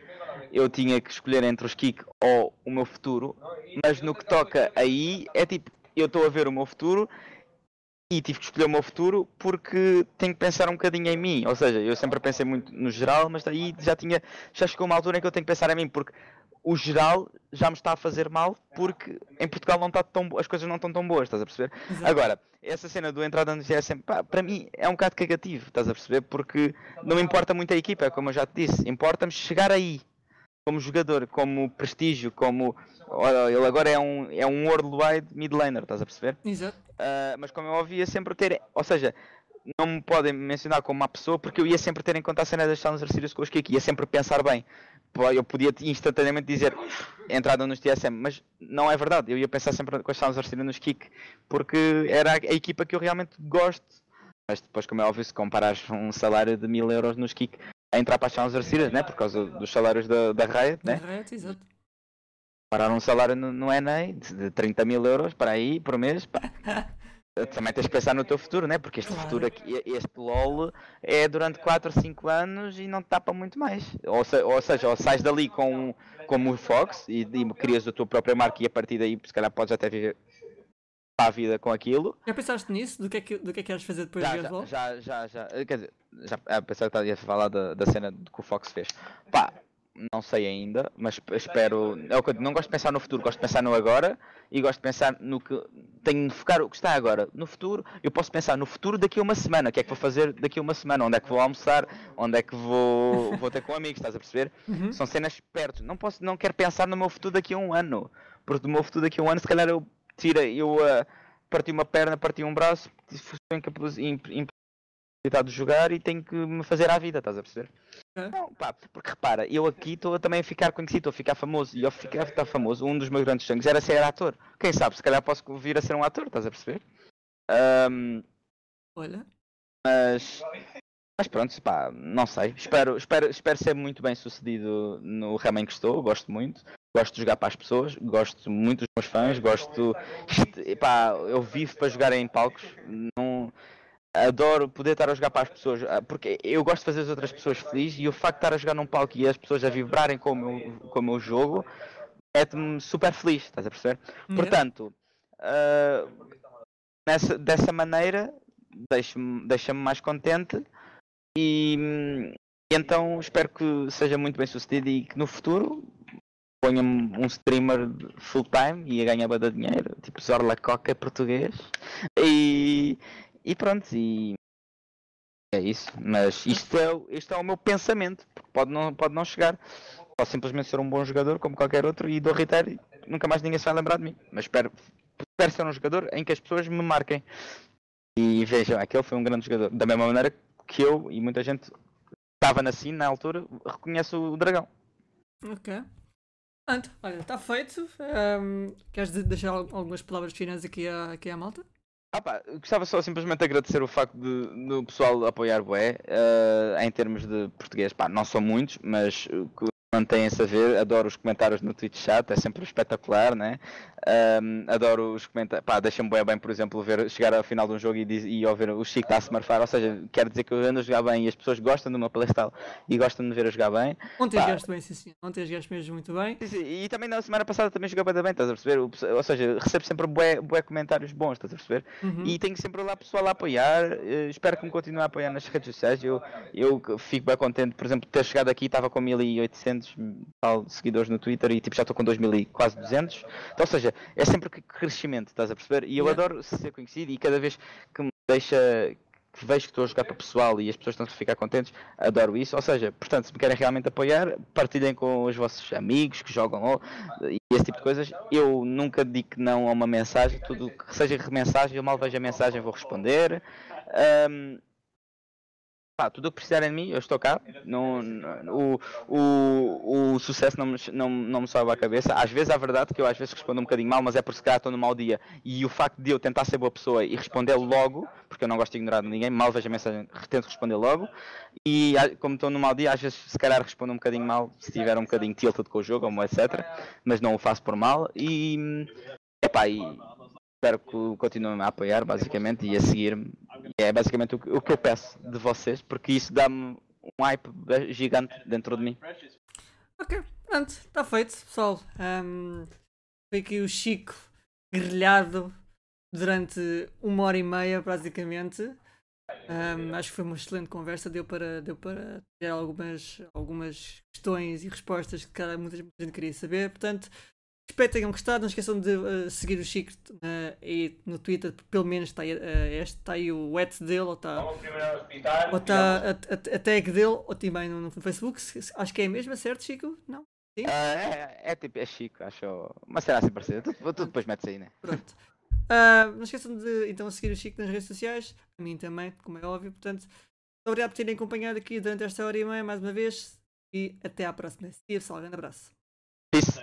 eu tinha que escolher entre os Kik ou o meu futuro. Mas no que toca aí, é tipo, eu estou a ver o meu futuro e tive que escolher o meu futuro porque tenho que pensar um bocadinho em mim. Ou seja, eu sempre pensei muito no geral, mas aí já tinha. já chegou uma altura em que eu tenho que pensar em mim, porque o geral já me está a fazer mal porque em Portugal não está tão, as coisas não estão tão boas, estás a perceber? Exato. Agora, essa cena do entrada no GSM, pá, para mim é um bocado cagativo, estás a perceber? Porque não me importa muito a equipa, como eu já te disse, importa-me chegar aí como jogador, como prestígio, como olha, ele agora é um, é um worldwide mid laner, estás a perceber? Exato. Uh, mas como eu ouvia sempre ter, ou seja, não me podem mencionar como uma pessoa porque eu ia sempre ter em conta a cena das Challenger Series com os Kiki, ia sempre pensar bem. Eu podia instantaneamente dizer entrada nos TSM, mas não é verdade. Eu ia pensar sempre com as Challenger Series nos Kik porque era a, a equipa que eu realmente gosto. Mas depois, como é óbvio, se comparares um salário de mil euros nos Kik a entrar para as Challenger Series, né? por causa dos salários da, da Riot, né? Riot, exato. Parar um salário no, no NA de 30 mil euros para aí por mês, pá. também tens de pensar no teu futuro, né? Porque este claro. futuro aqui, este LOL é durante 4 ou 5 anos e não te tapa muito mais. Ou, se, ou seja, ou sais dali com como o Fox e, e crias a tua própria marca e a partir daí se calhar podes até viver para a vida com aquilo. Já pensaste nisso? Do que é que, do que, é que queres fazer depois já, de já, já, já, já, quer dizer, já a pensar que estava a falar da, da cena que o Fox fez. Pá, não sei ainda, mas espero. É eu não gosto de pensar no futuro, gosto de pensar no agora e gosto de pensar no que. Tenho de focar o que está agora. No futuro, eu posso pensar no futuro daqui a uma semana. O que é que vou fazer daqui a uma semana? Onde é que vou almoçar? Onde é que vou, vou ter com amigos? Estás a perceber? Uhum. São cenas perto. Não, posso, não quero pensar no meu futuro daqui a um ano. Porque do meu futuro daqui a um ano, se calhar eu tira, eu uh, parti uma perna, parti um braço, de jogar e tenho que me fazer à vida, estás a perceber? Não, pá, porque repara, eu aqui estou também a ficar conhecido, estou a ficar famoso e ao ficar, ficar famoso, um dos meus grandes sonhos era ser ator. Quem sabe, se calhar posso vir a ser um ator, estás a perceber? Um, Olha. Mas, mas pronto, pá, não sei. Espero, espero, espero ser muito bem sucedido no ramo em que estou, gosto muito. Gosto de jogar para as pessoas, gosto muito dos meus fãs, gosto. Pá, eu vivo para jogar em palcos. Não, adoro poder estar a jogar para as pessoas, ah, porque eu gosto de fazer as outras pessoas felizes e o facto de estar a jogar num palco e as pessoas a vibrarem com o meu, com o meu jogo mete-me super feliz, estás a perceber? Yeah. Portanto, uh, nessa, dessa maneira deixa-me deixa mais contente e, e, então espero que seja muito bem sucedido e que no futuro ponha-me um streamer full time e a ganhar bada dinheiro, tipo Zorla Coca português e e pronto, e é isso. Mas isto é, isto é o meu pensamento. Pode não, pode não chegar. Posso simplesmente ser um bom jogador como qualquer outro e dou reiteiro e nunca mais ninguém se vai lembrar de mim. Mas espero, espero ser um jogador em que as pessoas me marquem. E vejam, aquele foi um grande jogador. Da mesma maneira que eu e muita gente estava na cena na altura, reconhece o dragão. Ok. Pronto, olha, está feito. Um, queres deixar algumas palavras finais aqui à, aqui à malta? Ah pá, gostava só simplesmente de agradecer o facto de, do pessoal apoiar Boé uh, em termos de português. Pá, não são muitos, mas mantêm-se a ver, adoro os comentários no Twitch chat, é sempre espetacular, né? Um, adoro os comentários, pá, deixa-me bem, bem, por exemplo, ver, chegar ao final de um jogo e, diz, e ouvir o Chico está a smurfar, ou seja, quer dizer que eu ando a jogar bem e as pessoas gostam do meu playstyle e gostam de me ver a jogar bem. Ontem jogaste bem, sim, sim, ontem jogaste mesmo muito bem. Sim, sim. E também na semana passada também joguei bem, estás a perceber? Ou seja, recebo sempre bué, bué comentários bons, estás a perceber? Uhum. E tenho sempre lá pessoal a apoiar, uh, espero que me continue a apoiar nas redes sociais, eu, eu fico bem contente, por exemplo, de ter chegado aqui, estava com 1800 tal seguidores no Twitter e tipo já estou com 2000 e quase 200. Então, ou seja, é sempre crescimento, estás a perceber? E eu yeah. adoro ser conhecido e cada vez que me deixa que vejo que estou a jogar para pessoal e as pessoas estão a ficar contentes, adoro isso. Ou seja, portanto, se me querem realmente apoiar, partilhem com os vossos amigos que jogam e esse tipo de coisas. Eu nunca digo não a uma mensagem, tudo que seja mensagem, eu mal vejo a mensagem vou responder. Um, pá, tudo o que precisarem de mim, eu estou cá. Não, não- o, o, o sucesso não me, não, não me sobe à cabeça. Às vezes é verdade que eu às vezes respondo um bocadinho mal, mas é porque se calhar estou num mau dia. E o facto de eu tentar ser boa pessoa e responder logo, porque eu não gosto de ignorar ninguém, mal vejo a mensagem, tento responder logo. E a- como estou num mau dia, às vezes se calhar respondo um bocadinho mal, se tiver um bocadinho tilted com o jogo, ou etc. Mas não o faço por mal. E, epá, e espero que continuem a apoiar, basicamente, e a seguir-me. É basicamente o que, eu peço de vocês, porque isso dá-me um hype gigante dentro de mim. Ok, pronto, está feito, pessoal. Ahm, foi aqui o Chico grelhado durante uma hora e meia, basicamente. Ahm, acho que foi uma excelente conversa, deu para, deu para ter algumas, algumas questões e respostas que cada, muita gente queria saber. Portanto, espero que tenham gostado. Não esqueçam de eh, seguir o Chico eh, aí no Twitter, pelo menos está aí, eh, este, está aí o et dele, ou está ou está a, a- a tag dele, ou também no, no Facebook. se- se- Acho que é a mesma, certo, Chico? Não? Ah, é, é tipo, é chico, acho. Mas será assim parecida. Tu, tu depois metes aí, né? Pronto. Ah, não esqueçam de então seguir o Chico nas redes sociais, a mim também, como é óbvio. Portanto, obrigado por terem acompanhado aqui durante esta hora e meia mais uma vez e até à próxima. E pessoal, grande abraço. Peace.